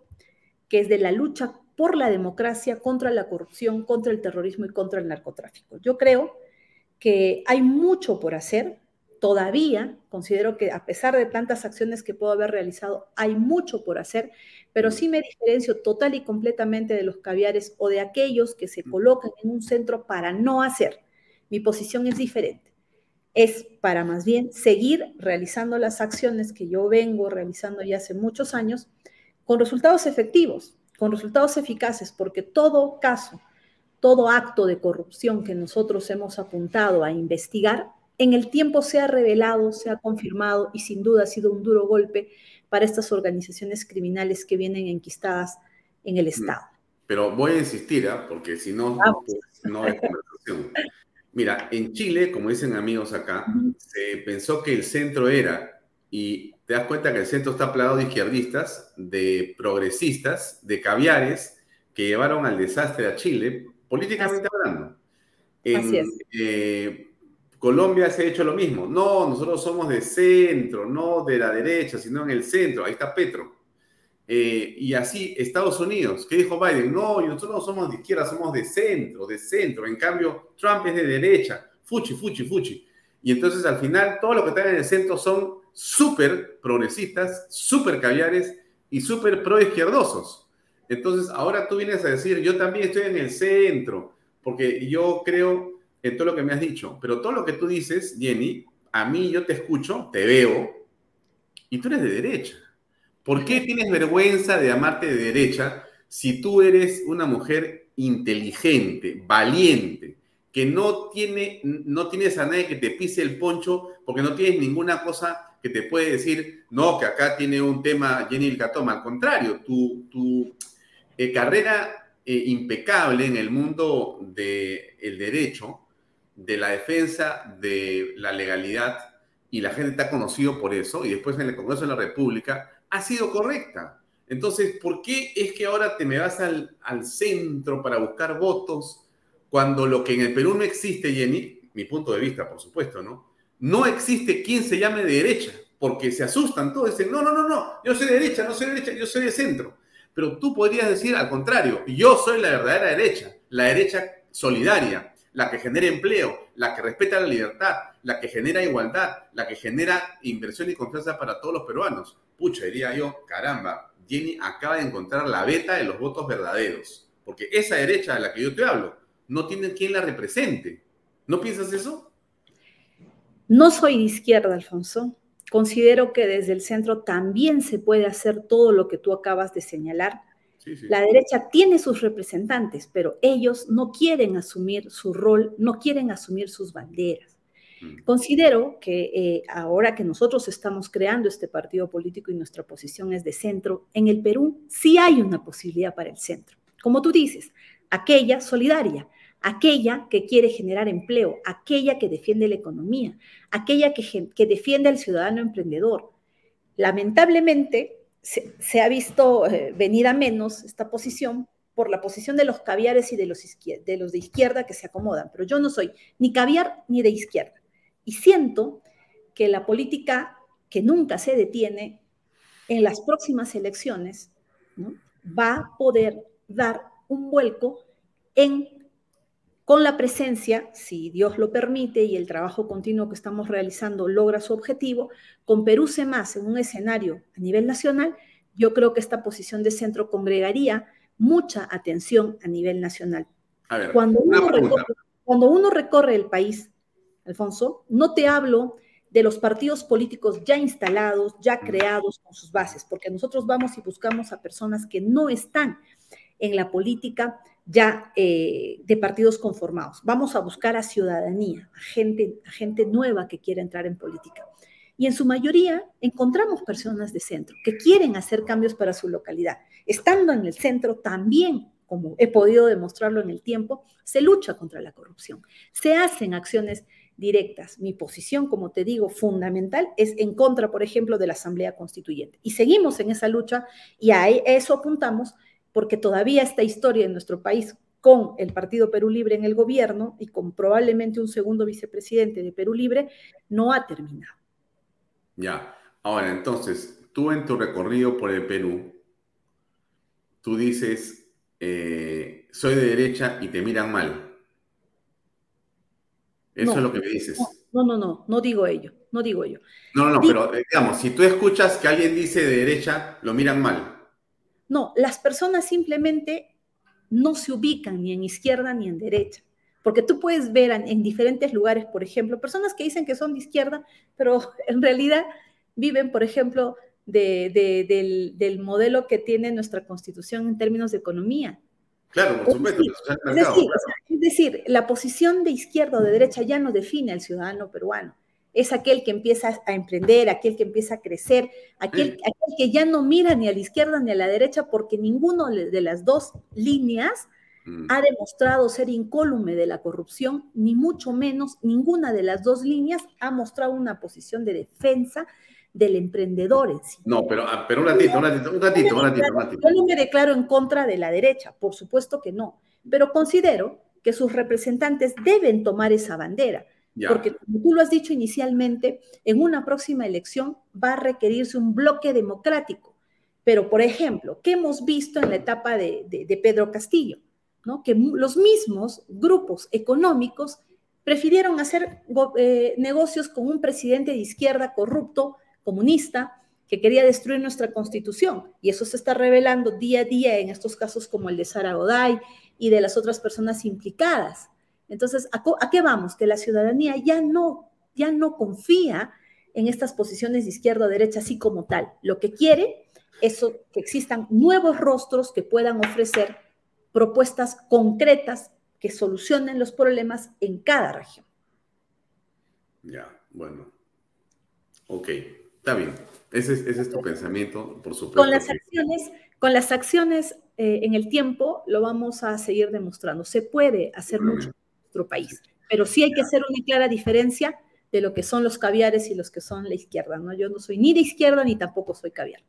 que es de la lucha por la democracia, contra la corrupción, contra el terrorismo y contra el narcotráfico. Yo creo que hay mucho por hacer. Todavía considero que a pesar de tantas acciones que puedo haber realizado, hay mucho por hacer, pero sí me diferencio total y completamente de los caviares o de aquellos que se colocan en un centro para no hacer. Mi posición es diferente. Es para más bien seguir realizando las acciones que yo vengo realizando ya hace muchos años con resultados efectivos, con resultados eficaces, porque todo caso, todo acto de corrupción que nosotros hemos apuntado a investigar, en el tiempo se ha revelado, se ha confirmado y sin duda ha sido un duro golpe para estas organizaciones criminales que vienen enquistadas en el Estado. Pero voy a insistir, ¿ah? porque si no, no hay conversación. Mira, en Chile, como dicen amigos acá, se pensó que el centro era, y te das cuenta que el centro está plagado de izquierdistas, de progresistas, de caviares, que llevaron al desastre a Chile, políticamente hablando. En, eh, Colombia se ha hecho lo mismo. No, nosotros somos de centro, no de la derecha, sino en el centro. Ahí está Petro. Eh, y así, Estados Unidos, ¿qué dijo Biden? No, nosotros no somos de izquierda, somos de centro, de centro. En cambio, Trump es de derecha. Fuchi, fuchi, fuchi. Y entonces al final, todos los que están en el centro son súper progresistas, súper caviares y súper pro-izquierdosos. Entonces, ahora tú vienes a decir, yo también estoy en el centro, porque yo creo en todo lo que me has dicho, pero todo lo que tú dices, Jenny, a mí yo te escucho, te veo, y tú eres de derecha. ¿Por qué tienes vergüenza de amarte de derecha si tú eres una mujer inteligente, valiente, que no, tiene, no tienes a nadie que te pise el poncho porque no tienes ninguna cosa que te puede decir, no, que acá tiene un tema Jenny Ilcatoma. Al contrario, tu, tu eh, carrera eh, impecable en el mundo del derecho, de la defensa de la legalidad, y la gente está conocido por eso, y después en el Congreso de la República, ha sido correcta. Entonces, ¿por qué es que ahora te me vas al, al centro para buscar votos cuando lo que en el Perú no existe, Jenny, mi punto de vista, por supuesto, ¿no? No existe quien se llame de derecha, porque se asustan todos, dicen, no, no, no, no, yo soy de derecha, no soy de derecha, yo soy de centro. Pero tú podrías decir al contrario, yo soy la verdadera derecha, la derecha solidaria, la que genera empleo, la que respeta la libertad, la que genera igualdad, la que genera inversión y confianza para todos los peruanos. Pucha, diría yo, caramba, Jenny acaba de encontrar la beta de los votos verdaderos, porque esa derecha de la que yo te hablo no tiene quien la represente. ¿No piensas eso? No soy de izquierda, Alfonso. Considero que desde el centro también se puede hacer todo lo que tú acabas de señalar. La derecha tiene sus representantes, pero ellos no quieren asumir su rol, no quieren asumir sus banderas. Mm. Considero que eh, ahora que nosotros estamos creando este partido político y nuestra posición es de centro, en el Perú sí hay una posibilidad para el centro. Como tú dices, aquella solidaria, aquella que quiere generar empleo, aquella que defiende la economía, aquella que, que defiende al ciudadano emprendedor. Lamentablemente, se, ha visto eh, venir a menos esta posición por la posición de los caviares y de los, de izquierda que se acomodan, pero yo no soy ni caviar ni de izquierda. Y siento que la política que nunca se detiene en las próximas elecciones va a poder dar un vuelco en con la presencia, si Dios lo permite y el trabajo continuo que estamos realizando logra su objetivo, con Perú más en un escenario a nivel nacional, yo creo que esta posición de centro congregaría mucha atención a nivel nacional. cuando, uno recorre, cuando uno recorre el país, Alfonso, no te hablo de los partidos políticos ya instalados, ya creados con sus bases, porque nosotros vamos y buscamos a personas que no están en la política ya eh, de partidos conformados. Vamos a buscar a ciudadanía, a gente, a gente nueva que quiera entrar en política. Y en su mayoría encontramos personas de centro que quieren hacer cambios para su localidad. Estando en el centro también, como he podido demostrarlo en el tiempo, se lucha contra la corrupción. Se hacen acciones directas. Mi posición, como te digo, fundamental es en contra, por ejemplo, de la Asamblea Constituyente. Y seguimos en esa lucha y a eso apuntamos porque todavía esta historia en nuestro país con el Partido Perú Libre en el gobierno y con probablemente un segundo vicepresidente de Perú Libre, no ha terminado. Ya, ahora entonces, tú en tu recorrido por el Perú, tú dices, eh, soy de derecha y te miran mal. Eso es lo que me dices. No, no, no, no, digo ello, no digo ello. No, no, no, pero digamos, si tú escuchas que alguien dice de derecha, lo miran mal. No, las personas simplemente no se ubican ni en izquierda ni en derecha. Porque tú puedes ver en, diferentes lugares, por ejemplo, personas que dicen que son de izquierda, pero en realidad viven, por ejemplo, del, modelo que tiene nuestra constitución en términos de economía. Claro, por supuesto. Es decir, es decir, la posición de izquierda o de derecha ya no define al ciudadano peruano es aquel que empieza a emprender, aquel que empieza a crecer, aquel, que ya no mira ni a la izquierda ni a la derecha porque ninguno de las dos líneas mm. ha demostrado ser incólume de la corrupción, ni mucho menos ninguna de las dos líneas ha mostrado una posición de defensa del emprendedor en sí. No, pero, ah, pero un ratito, un ratito, un ratito, un ratito, un ratito. Yo no me declaro en contra de la derecha, por supuesto que no, pero considero que sus representantes deben tomar esa bandera porque como tú lo has dicho inicialmente, en una próxima elección va a requerirse un bloque democrático. Pero, por ejemplo, ¿qué hemos visto en la etapa de, Pedro Castillo? ¿no? Que los mismos grupos económicos prefirieron hacer eh, negocios con un presidente de izquierda corrupto, comunista, que quería destruir nuestra constitución. Y eso se está revelando día a día en estos casos como el de Sara Goday y de las otras personas implicadas. Entonces, ¿a, qué vamos? Que la ciudadanía ya no, ya no confía en estas posiciones de izquierda o derecha así como tal. Lo que quiere es que existan nuevos rostros que puedan ofrecer propuestas concretas que solucionen los problemas en cada región. Ya, bueno. Ok, está bien. Ese es, tu pensamiento, por supuesto. Con las acciones, con las acciones eh, en el tiempo lo vamos a seguir demostrando. Se puede hacer mucho país. Pero sí hay que hacer una clara diferencia de lo que son los caviares y los que son la izquierda, ¿no? Yo no soy ni de izquierda ni tampoco soy caviar.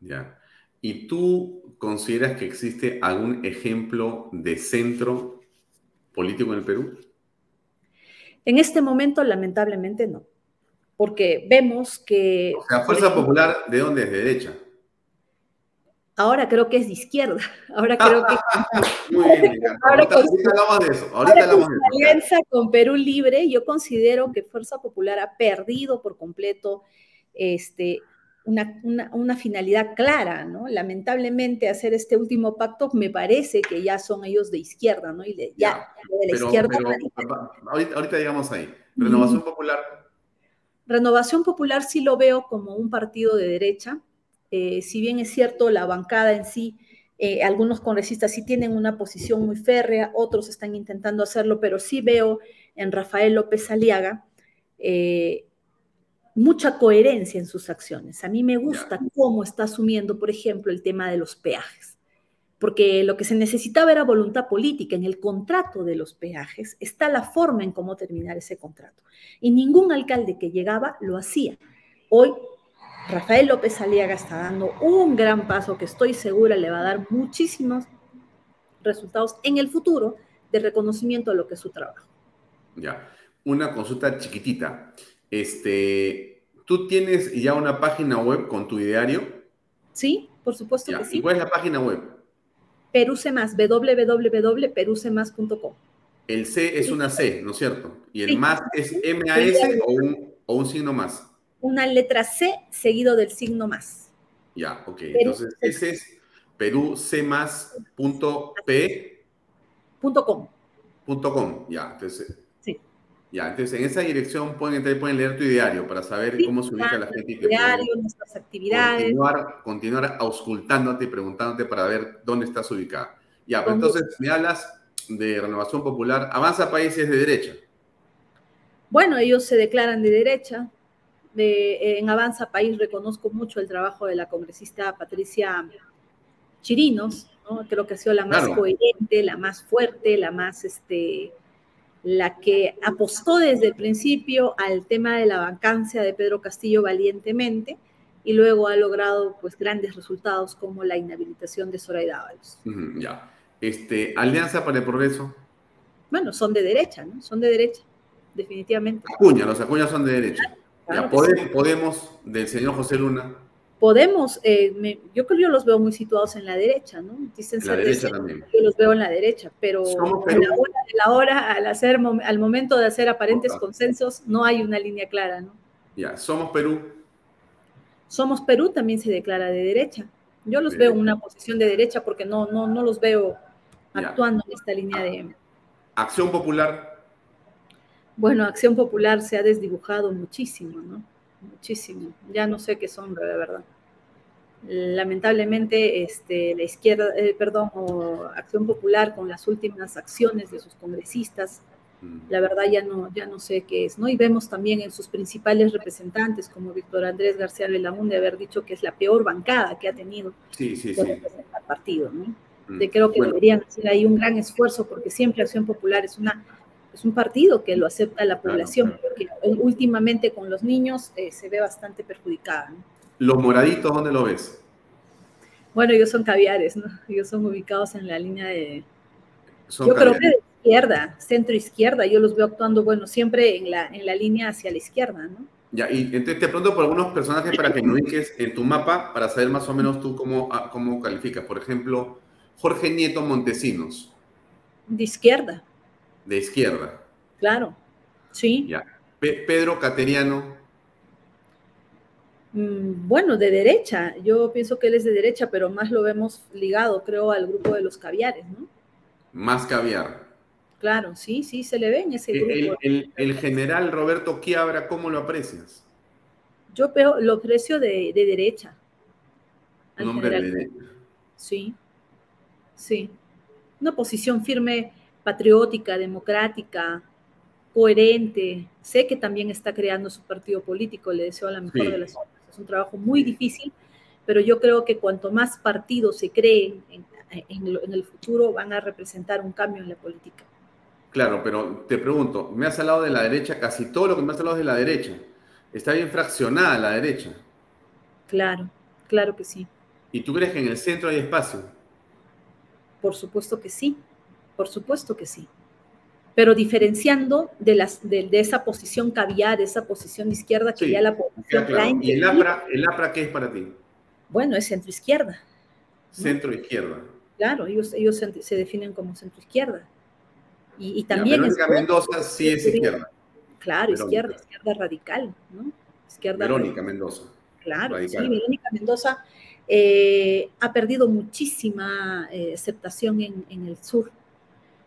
Ya. ¿Y tú consideras que existe algún ejemplo de centro político en el Perú? En este momento, lamentablemente, no. Porque vemos que... O sea, Fuerza Popular, ¿de dónde es? ¿De derecha? Ahora creo que es de izquierda. Ahora creo que. Muy bien, ahora, ahorita, hablamos de eso. Ahorita hablamos de eso. alianza con Perú Libre, yo considero que Fuerza Popular ha perdido por completo este, una, una, finalidad clara, ¿no? Lamentablemente, hacer este último pacto me parece que ya son ellos de izquierda, ¿no? Y de, ya, de la izquierda. ahorita, ahorita llegamos ahí. Renovación Popular. Renovación Popular sí lo veo como un partido de derecha eh, si bien es cierto, la bancada en sí, eh, algunos congresistas sí tienen una posición muy férrea, otros están intentando hacerlo, pero sí veo en Rafael López Aliaga eh, mucha coherencia en sus acciones. A mí me gusta cómo está asumiendo, por ejemplo, el tema de los peajes, porque lo que se necesitaba era voluntad política. En el contrato de los peajes está la forma en cómo terminar ese contrato. Y ningún alcalde que llegaba lo hacía. Hoy Rafael López Aliaga está dando un gran paso que estoy segura le va a dar muchísimos resultados en el futuro de reconocimiento de lo que es su trabajo. Ya, una consulta chiquitita. Este, ¿Tú tienes ya una página web con tu ideario? Sí, por supuesto que sí. ¿Y cuál es la página web? Perucemas, www.perucemas.com. El C es una C, ¿no es cierto? ¿Y el más es MAS o un, o un signo más? Una letra C seguido del signo más. Ya, ok. entonces, ese es perucmas.p.com. Punto com, ya. Entonces, sí. Ya, entonces en esa dirección pueden entrar y pueden leer tu diario para saber cómo se ubica la gente. Y que diario, nuestras actividades. Continuar, continuar auscultándote y preguntándote para ver dónde estás ubicada. Ya, pero entonces me hablas de Renovación Popular. Avanza Países de derecha. Bueno, ellos se declaran de derecha, en Avanza País reconozco mucho el trabajo de la congresista Patricia Chirinos, creo que ha sido la más coherente, la más fuerte, la más, este, la que apostó desde el principio al tema de la vacancia de Pedro Castillo valientemente y luego ha logrado pues grandes resultados como la inhabilitación de Soraya Dávalos. ya. Este, Alianza para el Progreso. Bueno, son de derecha, ¿no? Son de derecha, definitivamente. Acuña, los Acuña son de derecha podemos, del señor José Luna. Podemos, eh, yo creo que yo los veo muy situados en la derecha, ¿no? Dicen la derecha también. Yo los veo en la derecha, pero a la hora de la hora, al, hacer, al momento de hacer aparentes consensos, no hay una línea clara, ¿no? Ya, somos Perú. Somos Perú también se declara de derecha. Yo los veo en una posición de derecha porque no, no, no los veo actuando en esta línea de... Acción Popular bueno, Acción Popular se ha desdibujado muchísimo, ¿no? Muchísimo. Ya no sé qué sombra, de verdad. Lamentablemente, este, la izquierda, eh, perdón, o Acción Popular con las últimas acciones de sus congresistas, mm. la verdad ya no, ya no sé qué es, ¿no? Y vemos también en sus principales representantes, como Víctor Andrés García de haber dicho que es la peor bancada que ha tenido sí, sí, sí. el partido, ¿no? Mm. Creo que deberían hacer ahí un gran esfuerzo, porque siempre Acción Popular es una es un partido que lo acepta la población, porque últimamente con los niños eh, se ve bastante perjudicada. ¿no? ¿Los moraditos dónde lo ves? Bueno, ellos son caviares, ¿no? Ellos son ubicados en la línea de... yo creo que de izquierda, centro izquierda, yo los veo actuando, bueno, siempre en la, en la línea hacia la izquierda, ¿no? Ya, y entonces te pregunto por algunos personajes para que me ubiques en tu mapa, para saber más o menos tú cómo, ah, cómo calificas. Por ejemplo, Jorge Nieto Montesinos. De izquierda. De izquierda. Claro, sí. Ya. Pedro Cateriano. Mm, bueno, de derecha. Yo pienso que él es de derecha, pero más lo vemos ligado, creo, al grupo de los caviares, ¿no? Más caviar. Claro, sí, sí, se le ve en ese grupo. El, general Roberto Quiabra, ¿cómo lo aprecias? Yo veo, lo aprecio de, derecha. Un hombre de derecha. Sí, sí. Una posición firme, patriótica, democrática, coherente. Sé que también está creando su partido político, le deseo la mejor de las cosas es un trabajo muy difícil, pero yo creo que cuanto más partidos se creen en, el futuro van a representar un cambio en la política. Claro, pero te pregunto, me has hablado de la derecha, casi todo lo que me has hablado es de la derecha. Está bien fraccionada la derecha. Claro, claro que sí. ¿Y tú crees que en el centro hay espacio? Por supuesto que sí, por supuesto que sí pero diferenciando de, las, de, esa posición caviar, de esa posición de izquierda que ya la posición ¿Y el APRA, el APRA qué es para ti? Bueno, es centro izquierda. Centro izquierda. Claro, ellos, ellos se, definen como centro izquierda. Y, y también... Verónica Mendoza sí es izquierda. Claro, izquierda, izquierda radical, ¿no? Izquierda Verónica Mendoza. Claro, sí, Verónica Mendoza eh, ha perdido muchísima eh, aceptación en, en el sur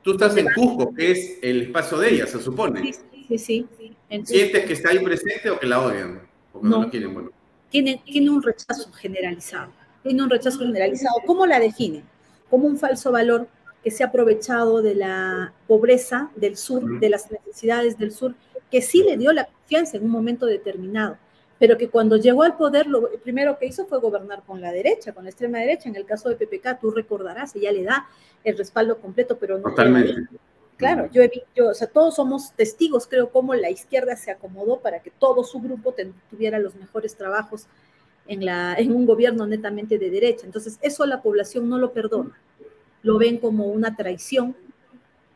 Tú estás en Cusco, que es el espacio de ella, se supone. Sí, sí, sí. ¿Sientes que está ahí presente o que la odian? O que no, la quieren, bueno. Tiene, tiene un rechazo generalizado. Tiene un rechazo generalizado. ¿Cómo la define? Como un falso valor que se ha aprovechado de la pobreza del sur, de las necesidades del sur, que sí le dio la confianza en un momento determinado pero que cuando llegó al poder lo primero que hizo fue gobernar con la derecha, con la extrema derecha. En el caso de PPK, tú recordarás, ella le da el respaldo completo, pero no. Totalmente. Claro, yo, he, yo, o sea, todos somos testigos, creo, cómo la izquierda se acomodó para que todo su grupo tuviera los mejores trabajos en, la, en un gobierno netamente de derecha. Entonces, eso la población no lo perdona. Lo ven como una traición.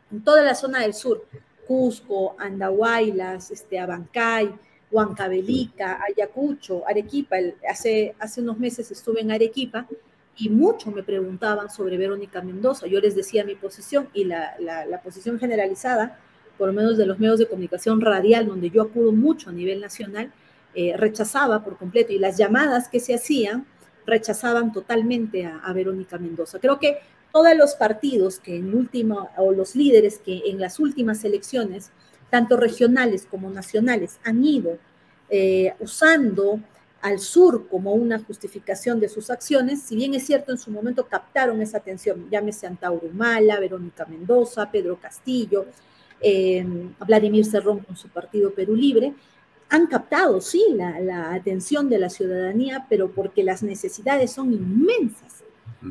En toda la zona del sur, Cusco, Andahuaylas, este, Abancay, Huancavelica, Ayacucho, Arequipa. hace, hace unos meses estuve en Arequipa y mucho me preguntaban sobre Verónica Mendoza. Yo les decía mi posición y la, la, posición generalizada, por lo menos de los medios de comunicación radial, donde yo acudo mucho a nivel nacional, eh, rechazaba por completo y las llamadas que se hacían rechazaban totalmente a, a, Verónica Mendoza. Creo que todos los partidos que en última, o los líderes que en las últimas elecciones tanto regionales como nacionales, han ido eh, usando al sur como una justificación de sus acciones, si bien es cierto en su momento captaron esa atención, llámese Antauro Humala, Verónica Mendoza, Pedro Castillo, eh, Vladimir Cerrón con su partido Perú Libre, han captado, sí, la, la, atención de la ciudadanía, pero porque las necesidades son inmensas.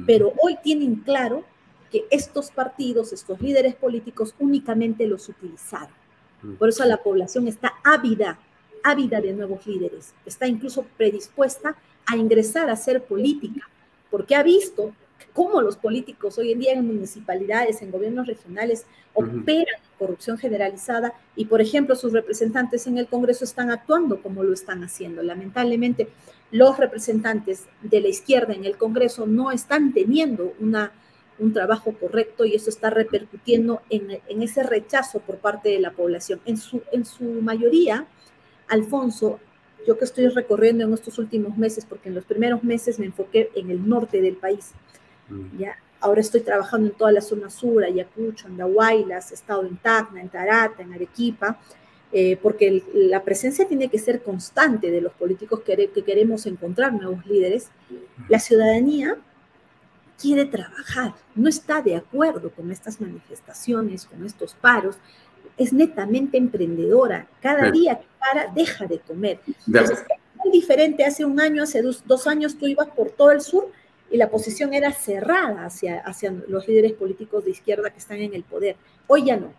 Pero hoy tienen claro que estos partidos, estos líderes políticos únicamente los utilizaron. Por eso la población está ávida, ávida de nuevos líderes. Está incluso predispuesta a ingresar a hacer política, porque ha visto cómo los políticos hoy en día en municipalidades, en gobiernos regionales, operan corrupción generalizada y, por ejemplo, sus representantes en el Congreso están actuando como lo están haciendo. Lamentablemente, los representantes de la izquierda en el Congreso no están teniendo una un trabajo correcto y eso está repercutiendo en, ese rechazo por parte de la población. En su, en su mayoría, Alfonso, yo que estoy recorriendo en estos últimos meses, porque en los primeros meses me enfoqué en el norte del país, mm. ya ahora estoy trabajando en toda la zona sur, Ayacucho, Andahuaylas, he estado en Tacna, en Tarata, en Arequipa, eh, porque la presencia tiene que ser constante de los políticos que, que queremos encontrar nuevos líderes. La ciudadanía quiere trabajar, no está de acuerdo con estas manifestaciones, con estos paros, es netamente emprendedora. Cada día que para, deja de comer. Entonces, es muy diferente. Hace un año, hace dos, años, tú ibas por todo el sur y la posición era cerrada hacia, hacia los líderes políticos de izquierda que están en el poder. Hoy ya no.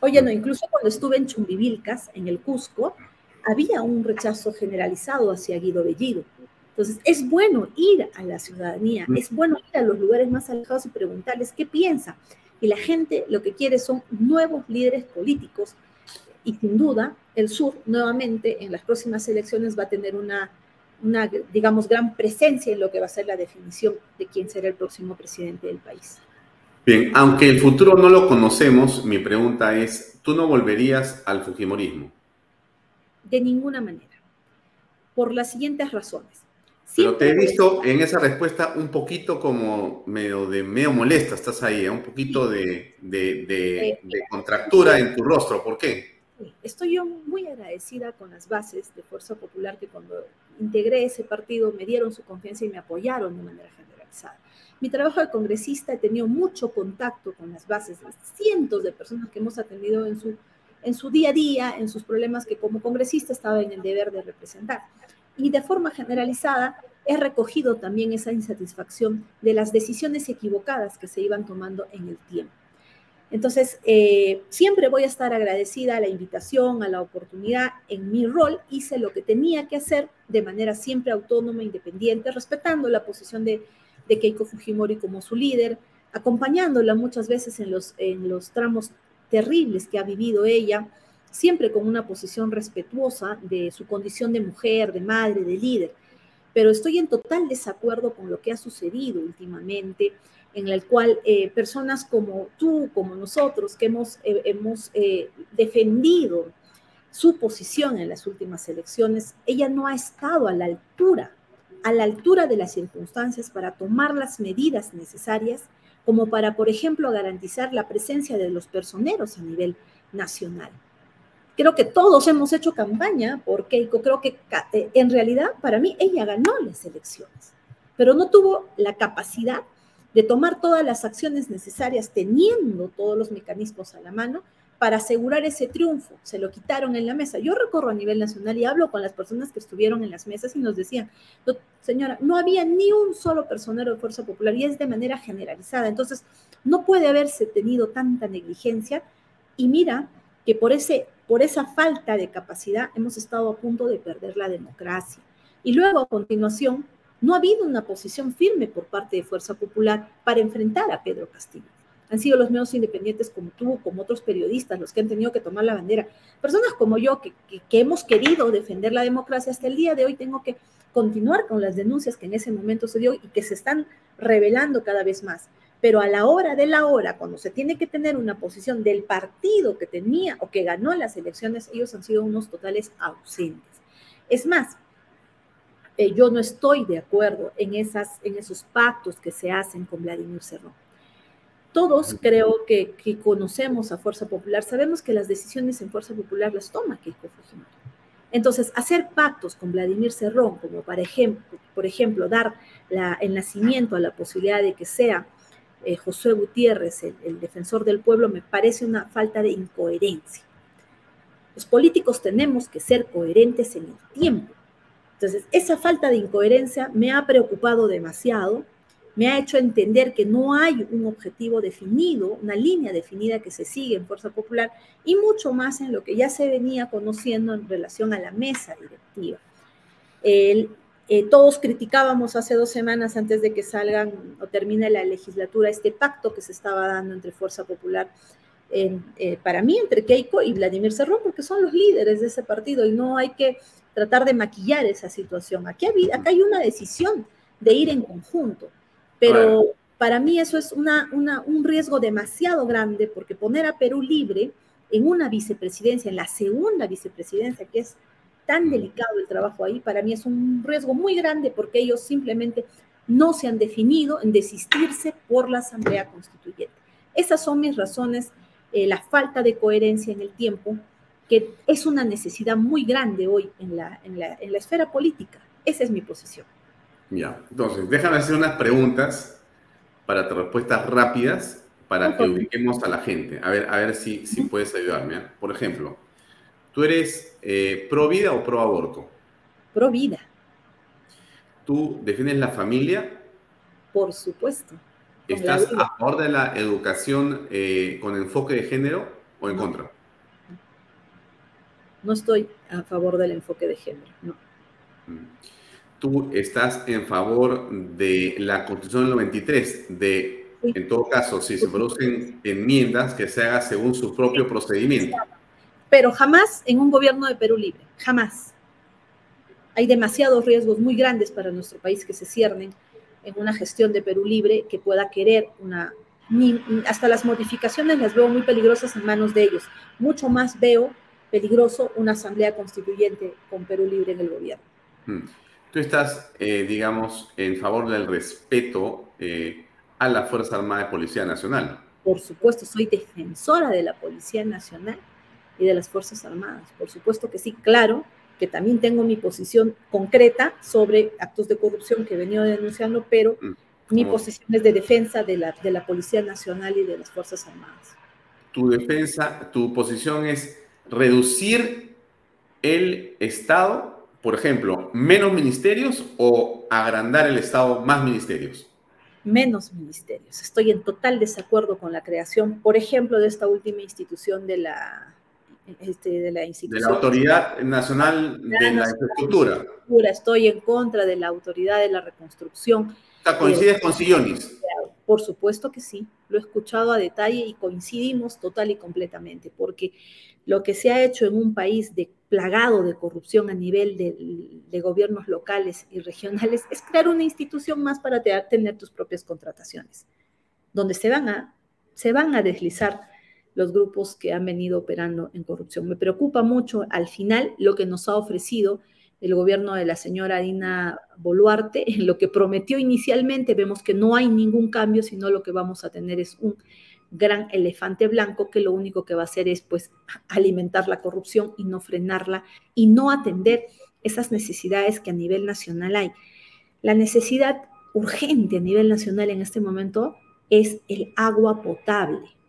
Hoy ya no. Incluso cuando estuve en Chumbivilcas, en el Cusco, había un rechazo generalizado hacia Guido Bellido. Entonces, es bueno ir a la ciudadanía, mm. es bueno ir a los lugares más alejados y preguntarles qué piensa. Y la gente lo que quiere son nuevos líderes políticos. Y sin duda, el sur nuevamente en las próximas elecciones va a tener una, una, digamos, gran presencia en lo que va a ser la definición de quién será el próximo presidente del país. Bien, aunque el futuro no lo conocemos, mi pregunta es, ¿tú no volverías al Fujimorismo? De ninguna manera, por las siguientes razones. Pero te he visto en esa respuesta un poquito como medio de medio molesta, estás ahí, ¿eh? un poquito de, de, de, de, contractura en tu rostro. ¿Por qué? Estoy yo muy agradecida con las bases de Fuerza Popular que cuando integré ese partido me dieron su confianza y me apoyaron de manera generalizada. Mi trabajo de congresista he tenido mucho contacto con las bases, cientos de personas que hemos atendido en su, en su día a día, en sus problemas que como congresista estaba en el deber de representar y de forma generalizada he recogido también esa insatisfacción de las decisiones equivocadas que se iban tomando en el tiempo. Entonces, eh, siempre voy a estar agradecida a la invitación, a la oportunidad. En mi rol hice lo que tenía que hacer de manera siempre autónoma, independiente, respetando la posición de, Keiko Fujimori como su líder, acompañándola muchas veces en los tramos terribles que ha vivido ella, siempre con una posición respetuosa de su condición de mujer, de madre, de líder. Pero estoy en total desacuerdo con lo que ha sucedido últimamente, en el cual eh, personas como tú, como nosotros, que hemos, eh, hemos eh, defendido su posición en las últimas elecciones, ella no ha estado a la altura, a la altura de las circunstancias para tomar las medidas necesarias como para, por ejemplo, garantizar la presencia de los personeros a nivel nacional. Creo que todos hemos hecho campaña por Keiko. Creo que eh, en realidad para mí ella ganó las elecciones, pero no tuvo la capacidad de tomar todas las acciones necesarias teniendo todos los mecanismos a la mano para asegurar ese triunfo. Se lo quitaron en la mesa. Yo recorro a nivel nacional y hablo con las personas que estuvieron en las mesas y nos decían, señora, no había ni un solo personero de Fuerza Popular y es de manera generalizada. Entonces, no puede haberse tenido tanta negligencia y mira que por ese por esa falta de capacidad hemos estado a punto de perder la democracia. Y luego, a continuación, no ha habido una posición firme por parte de Fuerza Popular para enfrentar a Pedro Castillo. Han sido los medios independientes como tú, como otros periodistas, los que han tenido que tomar la bandera. Personas como yo, que, hemos querido defender la democracia hasta el día de hoy, tengo que continuar con las denuncias que en ese momento se dio y que se están revelando cada vez más pero a la hora de la hora, cuando se tiene que tener una posición del partido que tenía o que ganó las elecciones, ellos han sido unos totales ausentes. Es más, eh, yo no estoy de acuerdo en, esas, en esos pactos que se hacen con Vladimir Cerrón. Todos creo que, que, conocemos a Fuerza Popular, sabemos que las decisiones en Fuerza Popular las toma Keiko Fujimori. Entonces, hacer pactos con Vladimir Cerrón, como por ejemplo, por ejemplo dar la, el nacimiento a la posibilidad de que sea eh, José Gutiérrez, el, defensor del pueblo, me parece una falta de incoherencia. Los políticos tenemos que ser coherentes en el tiempo. Entonces, esa falta de incoherencia me ha preocupado demasiado, me ha hecho entender que no hay un objetivo definido, una línea definida que se sigue en Fuerza Popular y mucho más en lo que ya se venía conociendo en relación a la mesa directiva. El, eh, todos criticábamos hace dos semanas antes de que salgan o termine la legislatura este pacto que se estaba dando entre Fuerza Popular, eh, para mí, entre Keiko y Vladimir Cerrón, porque son los líderes de ese partido y no hay que tratar de maquillar esa situación. Aquí hay, acá hay una decisión de ir en conjunto, pero para mí eso es una, un riesgo demasiado grande porque poner a Perú libre en una vicepresidencia, en la segunda vicepresidencia, que es tan delicado el trabajo ahí, para mí es un riesgo muy grande porque ellos simplemente no se han definido en desistirse por la Asamblea Constituyente. Esas son mis razones, eh, la falta de coherencia en el tiempo que es una necesidad muy grande hoy en la, en la, en la esfera política. Esa es mi posición. Ya, entonces, déjame hacer unas preguntas para respuestas rápidas para que ubiquemos a la gente. A ver, a ver si, si puedes ayudarme. ¿eh? Por ejemplo, ¿tú eres eh, pro vida o pro aborto? Pro vida. ¿Tú defines la familia? Por supuesto. ¿Estás a favor de la educación eh, con enfoque de género o en contra? No estoy a favor del enfoque de género, no. Mm. ¿Tú estás en favor de la Constitución del 93, de, en todo caso, si se producen enmiendas, que se haga según su propio procedimiento? Pero jamás en un gobierno de Perú libre, jamás. Hay demasiados riesgos muy grandes para nuestro país que se ciernen en una gestión de Perú libre que pueda querer una... hasta las modificaciones las veo muy peligrosas en manos de ellos. Mucho más veo peligroso una asamblea constituyente con Perú libre en el gobierno. Hmm. Tú estás, eh, digamos, en favor del respeto eh, a la Fuerza Armada y Policía Nacional. Por supuesto, soy defensora de la Policía Nacional y de las Fuerzas Armadas. Por supuesto que sí, claro, que también tengo mi posición concreta sobre actos de corrupción que he venido denunciando, pero mm, mi posición es de defensa de la, de la Policía Nacional y de las Fuerzas Armadas. Tu defensa, tu posición es reducir el Estado, por ejemplo, menos ministerios o agrandar el Estado más ministerios menos ministerios. Estoy en total desacuerdo con la creación, por ejemplo, de esta última institución de la este, de la institución. De la Autoridad Nacional de la Infraestructura. Estoy en contra de la Autoridad de la Reconstrucción. ¿Coincides con Sillonis? Por supuesto que sí, lo he escuchado a detalle y coincidimos total y completamente, porque lo que se ha hecho en un país de, plagado de corrupción a nivel de, de gobiernos locales y regionales es crear una institución más para tener tus propias contrataciones, donde se van a, se van a deslizar los grupos que han venido operando en corrupción. Me preocupa mucho al final lo que nos ha ofrecido el gobierno de la señora Dina Boluarte, en lo que prometió inicialmente, vemos que no hay ningún cambio, sino lo que vamos a tener es un gran elefante blanco que lo único que va a hacer es pues alimentar la corrupción y no frenarla y no atender esas necesidades que a nivel nacional hay. La necesidad urgente a nivel nacional en este momento es el agua potable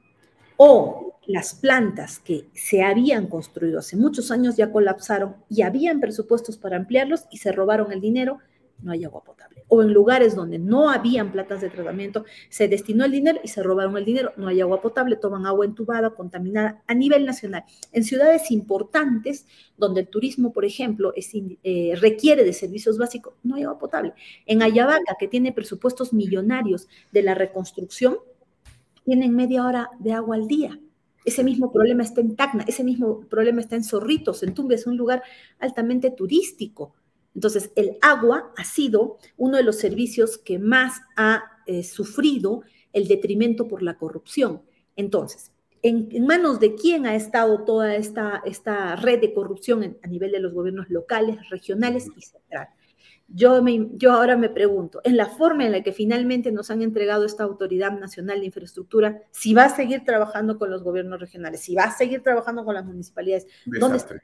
o las plantas que se habían construido hace muchos años ya colapsaron y habían presupuestos para ampliarlos y se robaron el dinero, no hay agua potable. O en lugares donde no habían plantas de tratamiento, se destinó el dinero y se robaron el dinero, no hay agua potable, toman agua entubada, contaminada a nivel nacional. En ciudades importantes, donde el turismo, por ejemplo, eh, requiere de servicios básicos, no hay agua potable. En Ayabaca, que tiene presupuestos millonarios de la reconstrucción, tienen media hora de agua al día. Ese mismo problema está en Tacna, ese mismo problema está en Zorritos, en Tumbes, un lugar altamente turístico. Entonces, el agua ha sido uno de los servicios que más ha eh, sufrido el detrimento por la corrupción. Entonces, ¿en, manos de quién ha estado toda esta, esta red de corrupción a nivel de los gobiernos locales, regionales y centrales? Yo, yo ahora me pregunto, en la forma en la que finalmente nos han entregado esta Autoridad Nacional de Infraestructura, si va a seguir trabajando con los gobiernos regionales, si va a seguir trabajando con las municipalidades, ¿dónde está,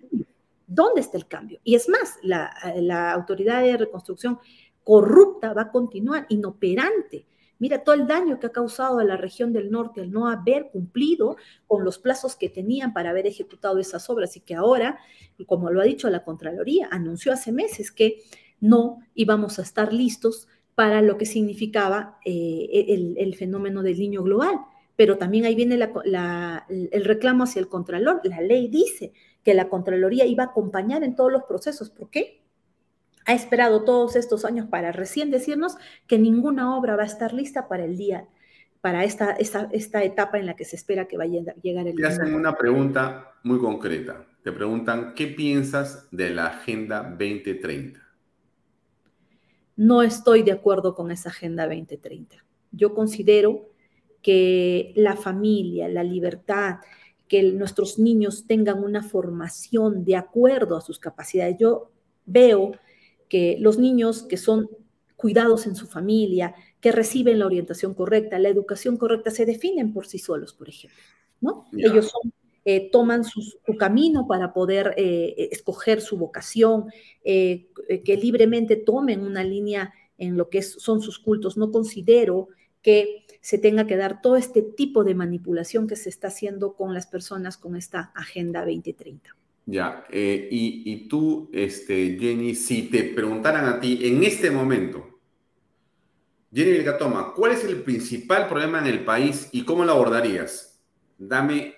¿dónde está, el cambio? Y es más, la, la Autoridad de Reconstrucción corrupta va a continuar, inoperante. Mira todo el daño que ha causado a la región del norte al no haber cumplido con los plazos que tenían para haber ejecutado esas obras y que ahora, como lo ha dicho la Contraloría, anunció hace meses que no íbamos a estar listos para lo que significaba eh, el, fenómeno del niño global. Pero también ahí viene el reclamo hacia el Contralor. La ley dice que la Contraloría iba a acompañar en todos los procesos. ¿Por qué? Ha esperado todos estos años para recién decirnos que ninguna obra va a estar lista para el día, para esta, esta, esta etapa en la que se espera que vaya a llegar el día. Te hacen una pregunta muy concreta. Te preguntan, ¿qué piensas de la Agenda 2030? No estoy de acuerdo con esa Agenda 2030. Yo considero que la familia, la libertad, que nuestros niños tengan una formación de acuerdo a sus capacidades. Yo veo que los niños que son cuidados en su familia, que reciben la orientación correcta, la educación correcta, se definen por sí solos, por ejemplo. ¿no? Ellos son eh, toman su, camino para poder eh, escoger su vocación, eh, que libremente tomen una línea en lo que son sus cultos. No considero que se tenga que dar todo este tipo de manipulación que se está haciendo con las personas con esta Agenda 2030. Ya, y, tú, este, Jenny, si te preguntaran a ti en este momento, Jenny Vilcatoma, ¿cuál es el principal problema en el país y cómo lo abordarías? Dame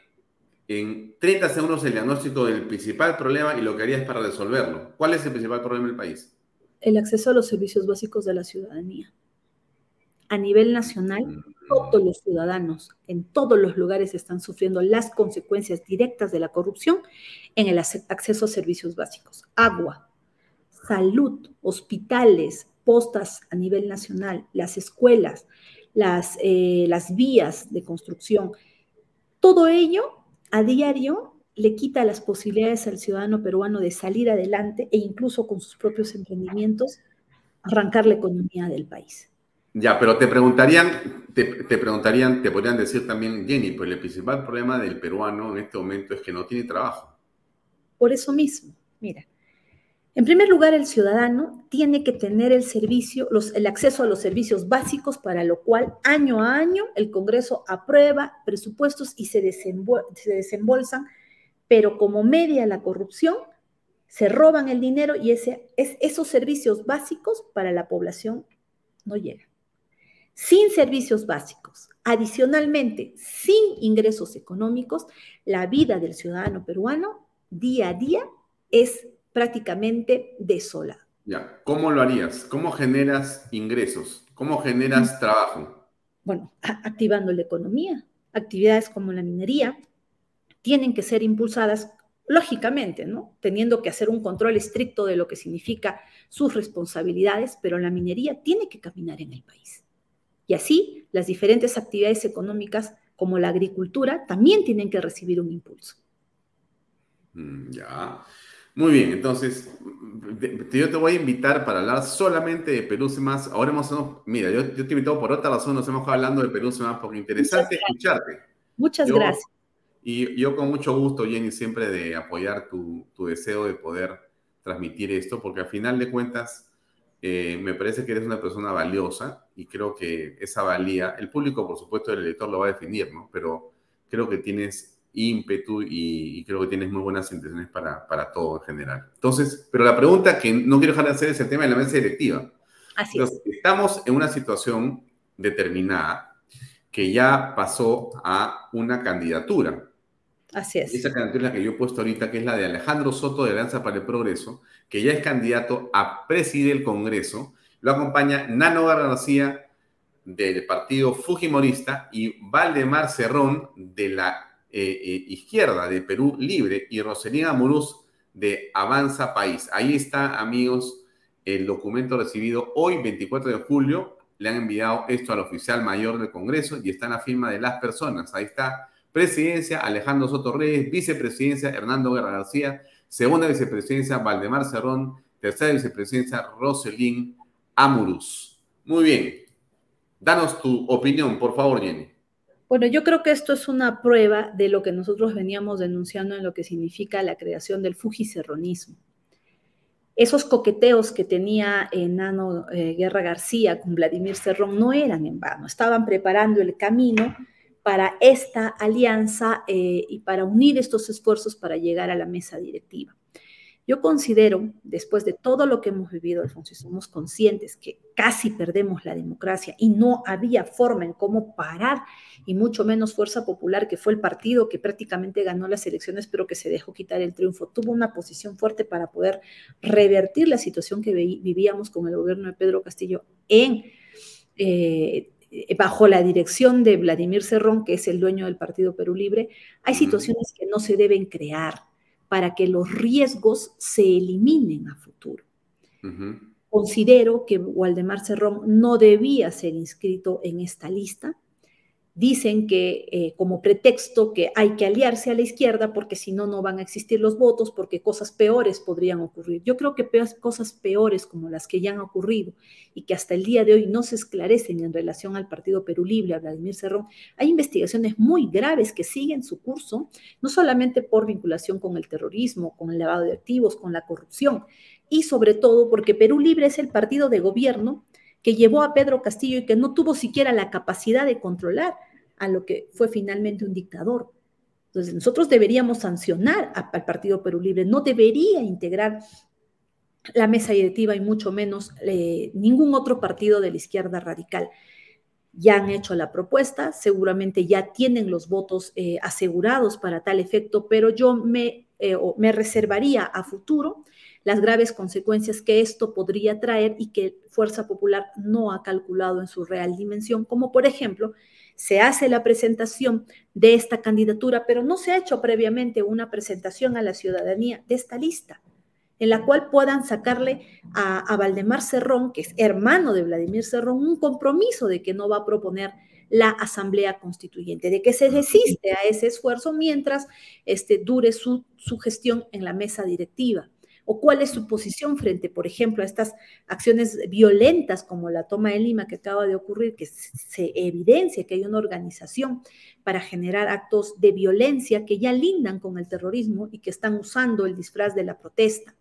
en 30 segundos el diagnóstico del principal problema y lo que harías para resolverlo. ¿Cuál es el principal problema del país? El acceso a los servicios básicos de la ciudadanía. A nivel nacional, mm. todos los ciudadanos en todos los lugares están sufriendo las consecuencias directas de la corrupción en el acceso a servicios básicos. Agua, salud, hospitales, postas a nivel nacional, las escuelas, las, eh, las vías de construcción. Todo ello a diario le quita las posibilidades al ciudadano peruano de salir adelante e incluso con sus propios emprendimientos arrancar la economía del país. Ya, pero te preguntarían, te, preguntarían, te podrían decir también, Jenny, pues el principal problema del peruano en este momento es que no tiene trabajo. Por eso mismo, mira, en primer lugar, el ciudadano tiene que tener el servicio, el acceso a los servicios básicos, para lo cual año a año el Congreso aprueba presupuestos y se, desembolsan, pero como media la corrupción, se roban el dinero y ese, esos servicios básicos para la población no llegan. Sin servicios básicos, adicionalmente, sin ingresos económicos, la vida del ciudadano peruano día a día es prácticamente desolado. Ya, ¿cómo lo harías? ¿Cómo generas ingresos? ¿Cómo generas mm. trabajo? Bueno, activando la economía. Actividades como la minería tienen que ser impulsadas lógicamente, ¿no? Teniendo que hacer un control estricto de lo que significa sus responsabilidades, pero la minería tiene que caminar en el país. Y así, las diferentes actividades económicas como la agricultura también tienen que recibir un impulso. Mm, ya. Muy bien, entonces yo te voy a invitar para hablar solamente de Perú más. Ahora hemos, mira, yo, te he invitado por otra razón, nos hemos hablando de Perú más porque interesante escucharte. Muchas gracias. Y yo con mucho gusto, Jenny, siempre de apoyar tu, tu deseo de poder transmitir esto, porque al final de cuentas eh, me parece que eres una persona valiosa y creo que esa valía, el público por supuesto el elector lo va a definir, ¿no? Pero creo que tienes ímpetu y, creo que tienes muy buenas intenciones para, para, todo en general. Entonces, pero la pregunta que no quiero dejar de hacer es el tema de la mesa directiva. Así es. Estamos en una situación determinada que ya pasó a una candidatura. Así es. Esa candidatura que yo he puesto ahorita, que es la de Alejandro Soto de Alianza para el Progreso, que ya es candidato a presidir el Congreso. Lo acompaña Nano García del partido Fujimorista y Valdemar Cerrón de la eh, eh, izquierda de Perú Libre y Roselina Muruz de Avanza País. Ahí está, amigos, el documento recibido hoy, 24 de julio. Le han enviado esto al oficial mayor del Congreso y está en la firma de las personas. Ahí está, presidencia Alejandro Soto Reyes, vicepresidencia Hernando Guerra García, segunda vicepresidencia Valdemar Cerrón, tercera vicepresidencia Roselín Amuruz. Muy bien. Danos tu opinión, por favor, Jenny. Bueno, yo creo que esto es una prueba de lo que nosotros veníamos denunciando en lo que significa la creación del fujicerronismo. Esos coqueteos que tenía Enano eh, Guerra García con Vladimir Cerrón no eran en vano, estaban preparando el camino para esta alianza eh, y para unir estos esfuerzos para llegar a la mesa directiva. Yo considero, después de todo lo que hemos vivido, Alfonso, y somos conscientes que casi perdemos la democracia y no había forma en cómo parar, y mucho menos Fuerza Popular, que fue el partido que prácticamente ganó las elecciones, pero que se dejó quitar el triunfo, tuvo una posición fuerte para poder revertir la situación que vivíamos con el gobierno de Pedro Castillo en... Eh, bajo la dirección de Vladimir Cerrón, que es el dueño del Partido Perú Libre, hay situaciones que no se deben crear para que los riesgos se eliminen a futuro. Considero que Waldemar Cerrón no debía ser inscrito en esta lista. Dicen que eh, como pretexto que hay que aliarse a la izquierda porque si no, no van a existir los votos, porque cosas peores podrían ocurrir. Yo creo que cosas peores como las que ya han ocurrido y que hasta el día de hoy no se esclarecen en relación al Partido Perú Libre, a Vladimir Cerrón, hay investigaciones muy graves que siguen su curso, no solamente por vinculación con el terrorismo, con el lavado de activos, con la corrupción, y sobre todo porque Perú Libre es el partido de gobierno que llevó a Pedro Castillo y que no tuvo siquiera la capacidad de controlar a lo que fue finalmente un dictador. Entonces, nosotros deberíamos sancionar al Partido Perú Libre, no debería integrar la mesa directiva y mucho menos eh, ningún otro partido de la izquierda radical. Ya han hecho la propuesta, seguramente ya tienen los votos eh, asegurados para tal efecto, pero yo me, eh, me reservaría a futuro las graves consecuencias que esto podría traer y que Fuerza Popular no ha calculado en su real dimensión, como por ejemplo se hace la presentación de esta candidatura, pero no se ha hecho previamente una presentación a la ciudadanía de esta lista, en la cual puedan sacarle a, Valdemar Cerrón, que es hermano de Vladimir Cerrón, un compromiso de que no va a proponer la Asamblea Constituyente, de que se desiste a ese esfuerzo mientras este, dure su, su gestión en la mesa directiva o cuál es su posición frente, por ejemplo, a estas acciones violentas como la toma de Lima que acaba de ocurrir, que se evidencia que hay una organización para generar actos de violencia que ya lindan con el terrorismo y que están usando el disfraz de la protesta.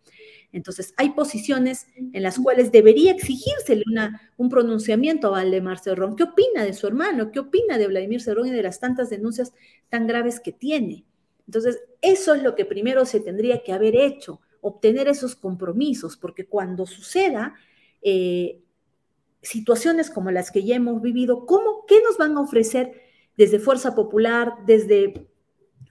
Entonces, hay posiciones en las cuales debería exigírsele una, un pronunciamiento a Valdemar Cerrón. ¿Qué opina de su hermano? ¿Qué opina de Vladimir Cerrón y de las tantas denuncias tan graves que tiene? Entonces, eso es lo que primero se tendría que haber hecho obtener esos compromisos, porque cuando suceda eh, situaciones como las que ya hemos vivido, ¿cómo, ¿qué nos van a ofrecer desde Fuerza Popular, desde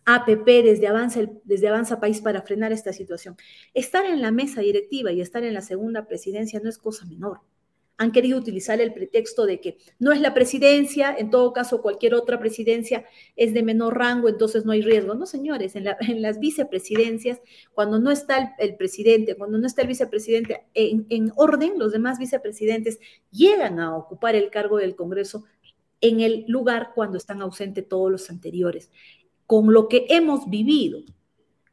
APP, desde Avanza, desde Avanza País para frenar esta situación? Estar en la mesa directiva y estar en la segunda presidencia no es cosa menor han querido utilizar el pretexto de que no es la presidencia, en todo caso cualquier otra presidencia es de menor rango, entonces no hay riesgo. No, señores, en, las vicepresidencias, cuando no está el, presidente, cuando no está el vicepresidente en, en, orden, los demás vicepresidentes llegan a ocupar el cargo del Congreso en el lugar cuando están ausentes todos los anteriores. Con lo que hemos vivido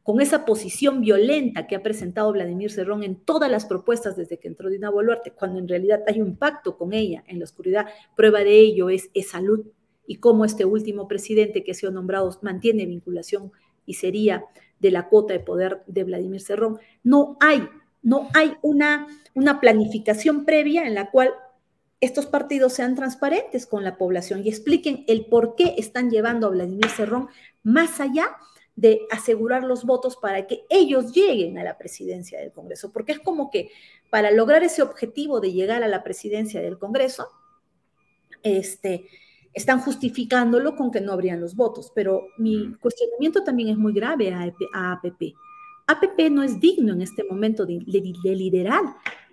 con esa posición violenta que ha presentado Vladimir Cerrón en todas las propuestas desde que entró Dina Boluarte, cuando en realidad hay un pacto con ella en la oscuridad. Prueba de ello es, salud y cómo este último presidente que ha sido nombrado mantiene vinculación y sería de la cuota de poder de Vladimir Cerrón. No hay, no hay una, una planificación previa en la cual estos partidos sean transparentes con la población y expliquen el por qué están llevando a Vladimir Cerrón más allá asegurar los votos para que ellos lleguen a la presidencia del Congreso, porque es como que para lograr ese objetivo de llegar a la presidencia del Congreso, este, están justificándolo con que no habrían los votos, pero mi cuestionamiento también es muy grave a, APP. APP no es digno en este momento de, liderar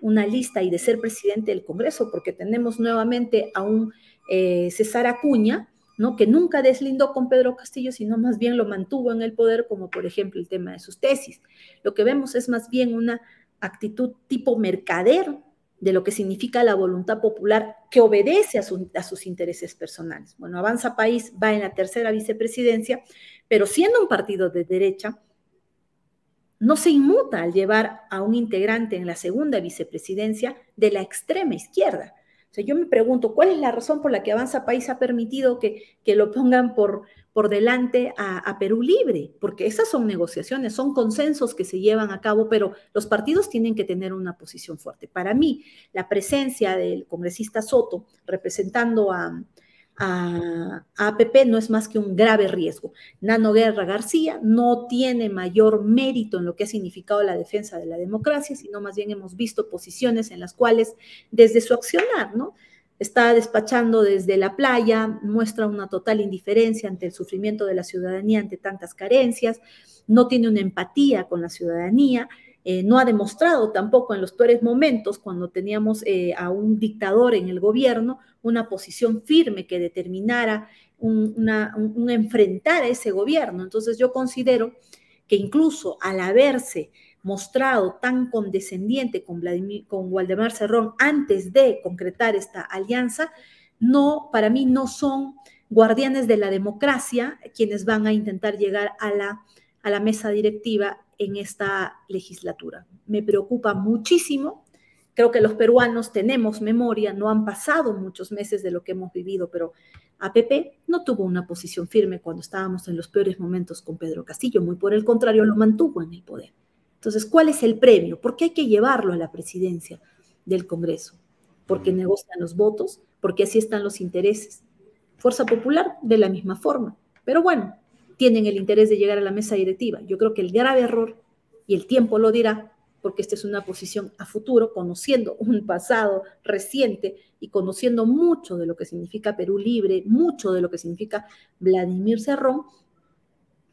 una lista y de ser presidente del Congreso, porque tenemos nuevamente a un eh, César Acuña, que nunca deslindó con Pedro Castillo, sino más bien lo mantuvo en el poder, como por ejemplo el tema de sus tesis. Lo que vemos es más bien una actitud tipo mercader de lo que significa la voluntad popular que obedece a, sus intereses personales. Bueno, Avanza País va en la tercera vicepresidencia, pero siendo un partido de derecha, no se inmuta al llevar a un integrante en la segunda vicepresidencia de la extrema izquierda. O sea, yo me pregunto, ¿cuál es la razón por la que Avanza País ha permitido que, lo pongan por, por delante a, Perú Libre? Porque esas son negociaciones, son consensos que se llevan a cabo, pero los partidos tienen que tener una posición fuerte. Para mí, la presencia del congresista Soto representando a, a, APP no es más que un grave riesgo. Nano Guerra García no tiene mayor mérito en lo que ha significado la defensa de la democracia, sino más bien hemos visto posiciones en las cuales desde su accionar, ¿no? Está despachando desde la playa, muestra una total indiferencia ante el sufrimiento de la ciudadanía ante tantas carencias, no tiene una empatía con la ciudadanía, eh, no ha demostrado tampoco en los peores momentos, cuando teníamos eh, a un dictador en el gobierno, una posición firme que determinara un, enfrentar a ese gobierno. Entonces yo considero que incluso al haberse mostrado tan condescendiente con, Vladimir, con Waldemar Cerrón antes de concretar esta alianza, no, para mí no son guardianes de la democracia quienes van a intentar llegar a la, a la mesa directiva en esta legislatura. Me preocupa muchísimo. Creo que los peruanos tenemos memoria, no han pasado muchos meses de lo que hemos vivido, pero APP no tuvo una posición firme cuando estábamos en los peores momentos con Pedro Castillo, muy por el contrario, lo mantuvo en el poder. Entonces, ¿cuál es el premio? ¿Por qué hay que llevarlo a la presidencia del Congreso? Porque negocian los votos, porque así están los intereses. Fuerza Popular, de la misma forma. Pero bueno, tienen el interés de llegar a la mesa directiva. Yo creo que el grave error, y el tiempo lo dirá, porque esta es una posición a futuro, conociendo un pasado reciente y conociendo mucho de lo que significa Perú Libre, mucho de lo que significa Vladimir Cerrón,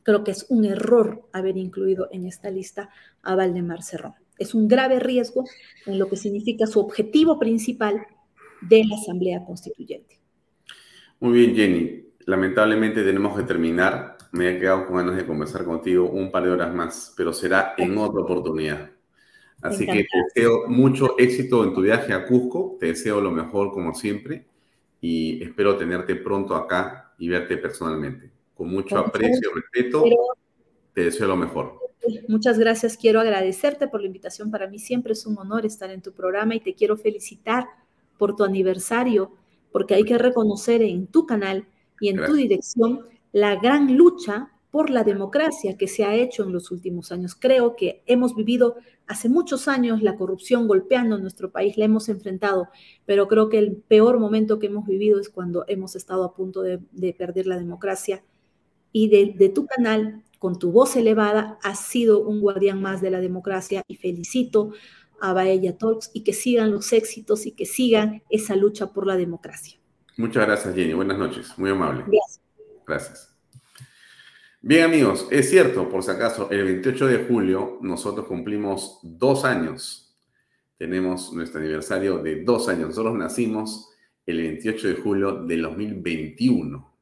creo que es un error haber incluido en esta lista a Valdemar Cerrón. Es un grave riesgo en lo que significa su objetivo principal de la Asamblea Constituyente. Muy bien, Jenny. Lamentablemente tenemos que terminar. Me he quedado con ganas de conversar contigo un par de horas más, pero será en otra oportunidad. Así que te deseo mucho éxito en tu viaje a Cusco. Te deseo lo mejor como siempre y espero tenerte pronto acá y verte personalmente. Con mucho aprecio y respeto, te deseo lo mejor. Muchas gracias. Quiero agradecerte por la invitación. Para mí siempre es un honor estar en tu programa y te quiero felicitar por tu aniversario, porque hay que reconocer en tu canal y en tu dirección la gran lucha por la democracia que se ha hecho en los últimos años. Creo que hemos vivido hace muchos años la corrupción golpeando nuestro país, la hemos enfrentado, pero creo que el peor momento que hemos vivido es cuando hemos estado a punto de, perder la democracia. Y de, de, tu canal, con tu voz elevada, has sido un guardián más de la democracia y felicito a Baella Talks y que sigan los éxitos y que sigan esa lucha por la democracia. Muchas gracias, Jenny. Buenas noches. Muy amable. Gracias. Gracias. Bien amigos, es cierto, por si acaso, el 28 de julio nosotros cumplimos dos años. Tenemos nuestro aniversario de dos años. Nosotros nacimos el 28 de julio del 2021.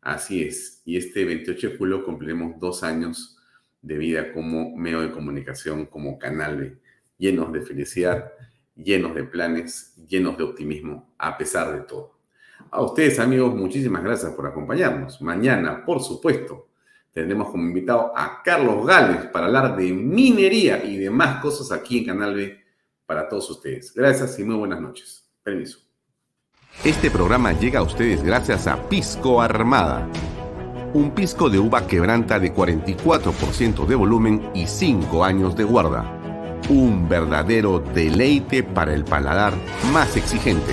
Así es. Y este 28 de julio cumpliremos dos años de vida como medio de comunicación, como canal llenos de felicidad, llenos de planes, llenos de optimismo, a pesar de todo. A ustedes, amigos, muchísimas gracias por acompañarnos. Mañana, por supuesto, tendremos como invitado a Carlos Gales para hablar de minería y demás cosas aquí en Canal B para todos ustedes. Gracias y muy buenas noches. Permiso. Este programa llega a ustedes gracias a Pisco Armada. Un pisco de uva quebranta de 44% de volumen y 5 años de guarda. Un verdadero deleite para el paladar más exigente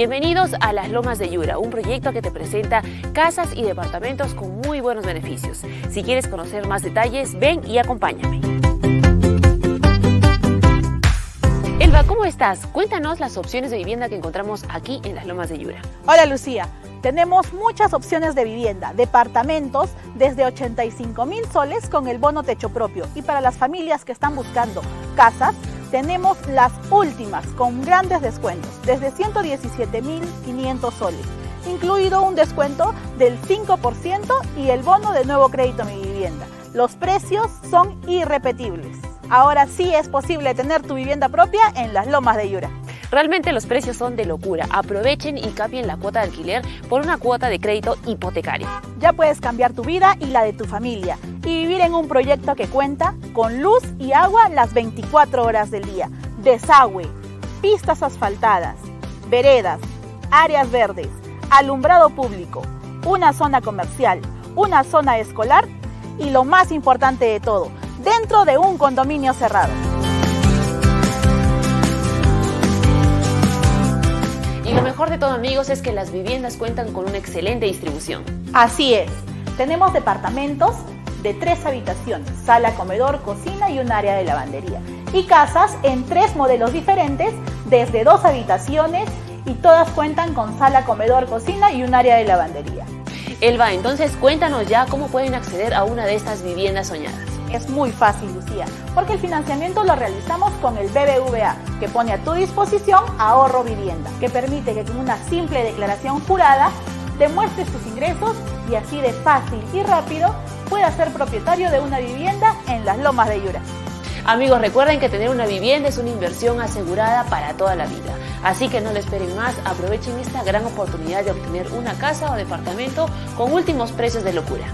Bienvenidos a Las Lomas de Yura, un proyecto que te presenta casas y departamentos con muy buenos beneficios. Si quieres conocer más detalles, ven y acompáñame. Elba, ¿cómo estás? Cuéntanos las opciones de vivienda que encontramos aquí en Las Lomas de Yura. Hola Lucía, tenemos muchas opciones de vivienda, departamentos desde 85 mil soles con el bono techo propio y para las familias que están buscando casas tenemos las últimas con grandes descuentos, desde 117.500 soles, incluido un descuento del 5% y el bono de nuevo crédito a mi vivienda. Los precios son irrepetibles. Ahora sí es posible tener tu vivienda propia en las lomas de Yura. Realmente los precios son de locura. Aprovechen y cambien la cuota de alquiler por una cuota de crédito hipotecario. Ya puedes cambiar tu vida y la de tu familia y vivir en un proyecto que cuenta con luz y agua las 24 horas del día, desagüe, pistas asfaltadas, veredas, áreas verdes, alumbrado público, una zona comercial, una zona escolar y lo más importante de todo, dentro de un condominio cerrado. Y lo mejor de todo amigos es que las viviendas cuentan con una excelente distribución. Así es, tenemos departamentos de tres habitaciones, sala, comedor, cocina y un área de lavandería. Y casas en tres modelos diferentes, desde dos habitaciones y todas cuentan con sala, comedor, cocina y un área de lavandería. Elba, entonces cuéntanos ya cómo pueden acceder a una de estas viviendas soñadas. Es muy fácil, Lucía, porque el financiamiento lo realizamos con el BBVA, que pone a tu disposición ahorro vivienda, que permite que con una simple declaración jurada demuestres tus ingresos y así de fácil y rápido puedas ser propietario de una vivienda en las lomas de Yura. Amigos, recuerden que tener una vivienda es una inversión asegurada para toda la vida. Así que no le esperen más, aprovechen esta gran oportunidad de obtener una casa o departamento con últimos precios de locura.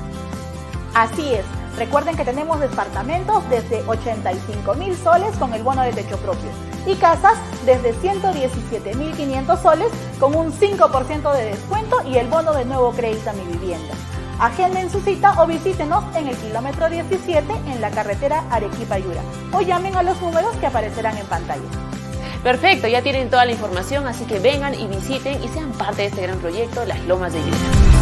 Así es, recuerden que tenemos departamentos desde 85 mil soles con el bono de techo propio y casas desde 117.500 soles con un 5% de descuento y el bono de nuevo crédito a mi vivienda. Agenden su cita o visítenos en el kilómetro 17 en la carretera Arequipa-Yura o llamen a los números que aparecerán en pantalla. Perfecto, ya tienen toda la información, así que vengan y visiten y sean parte de este gran proyecto Las Lomas de Yura.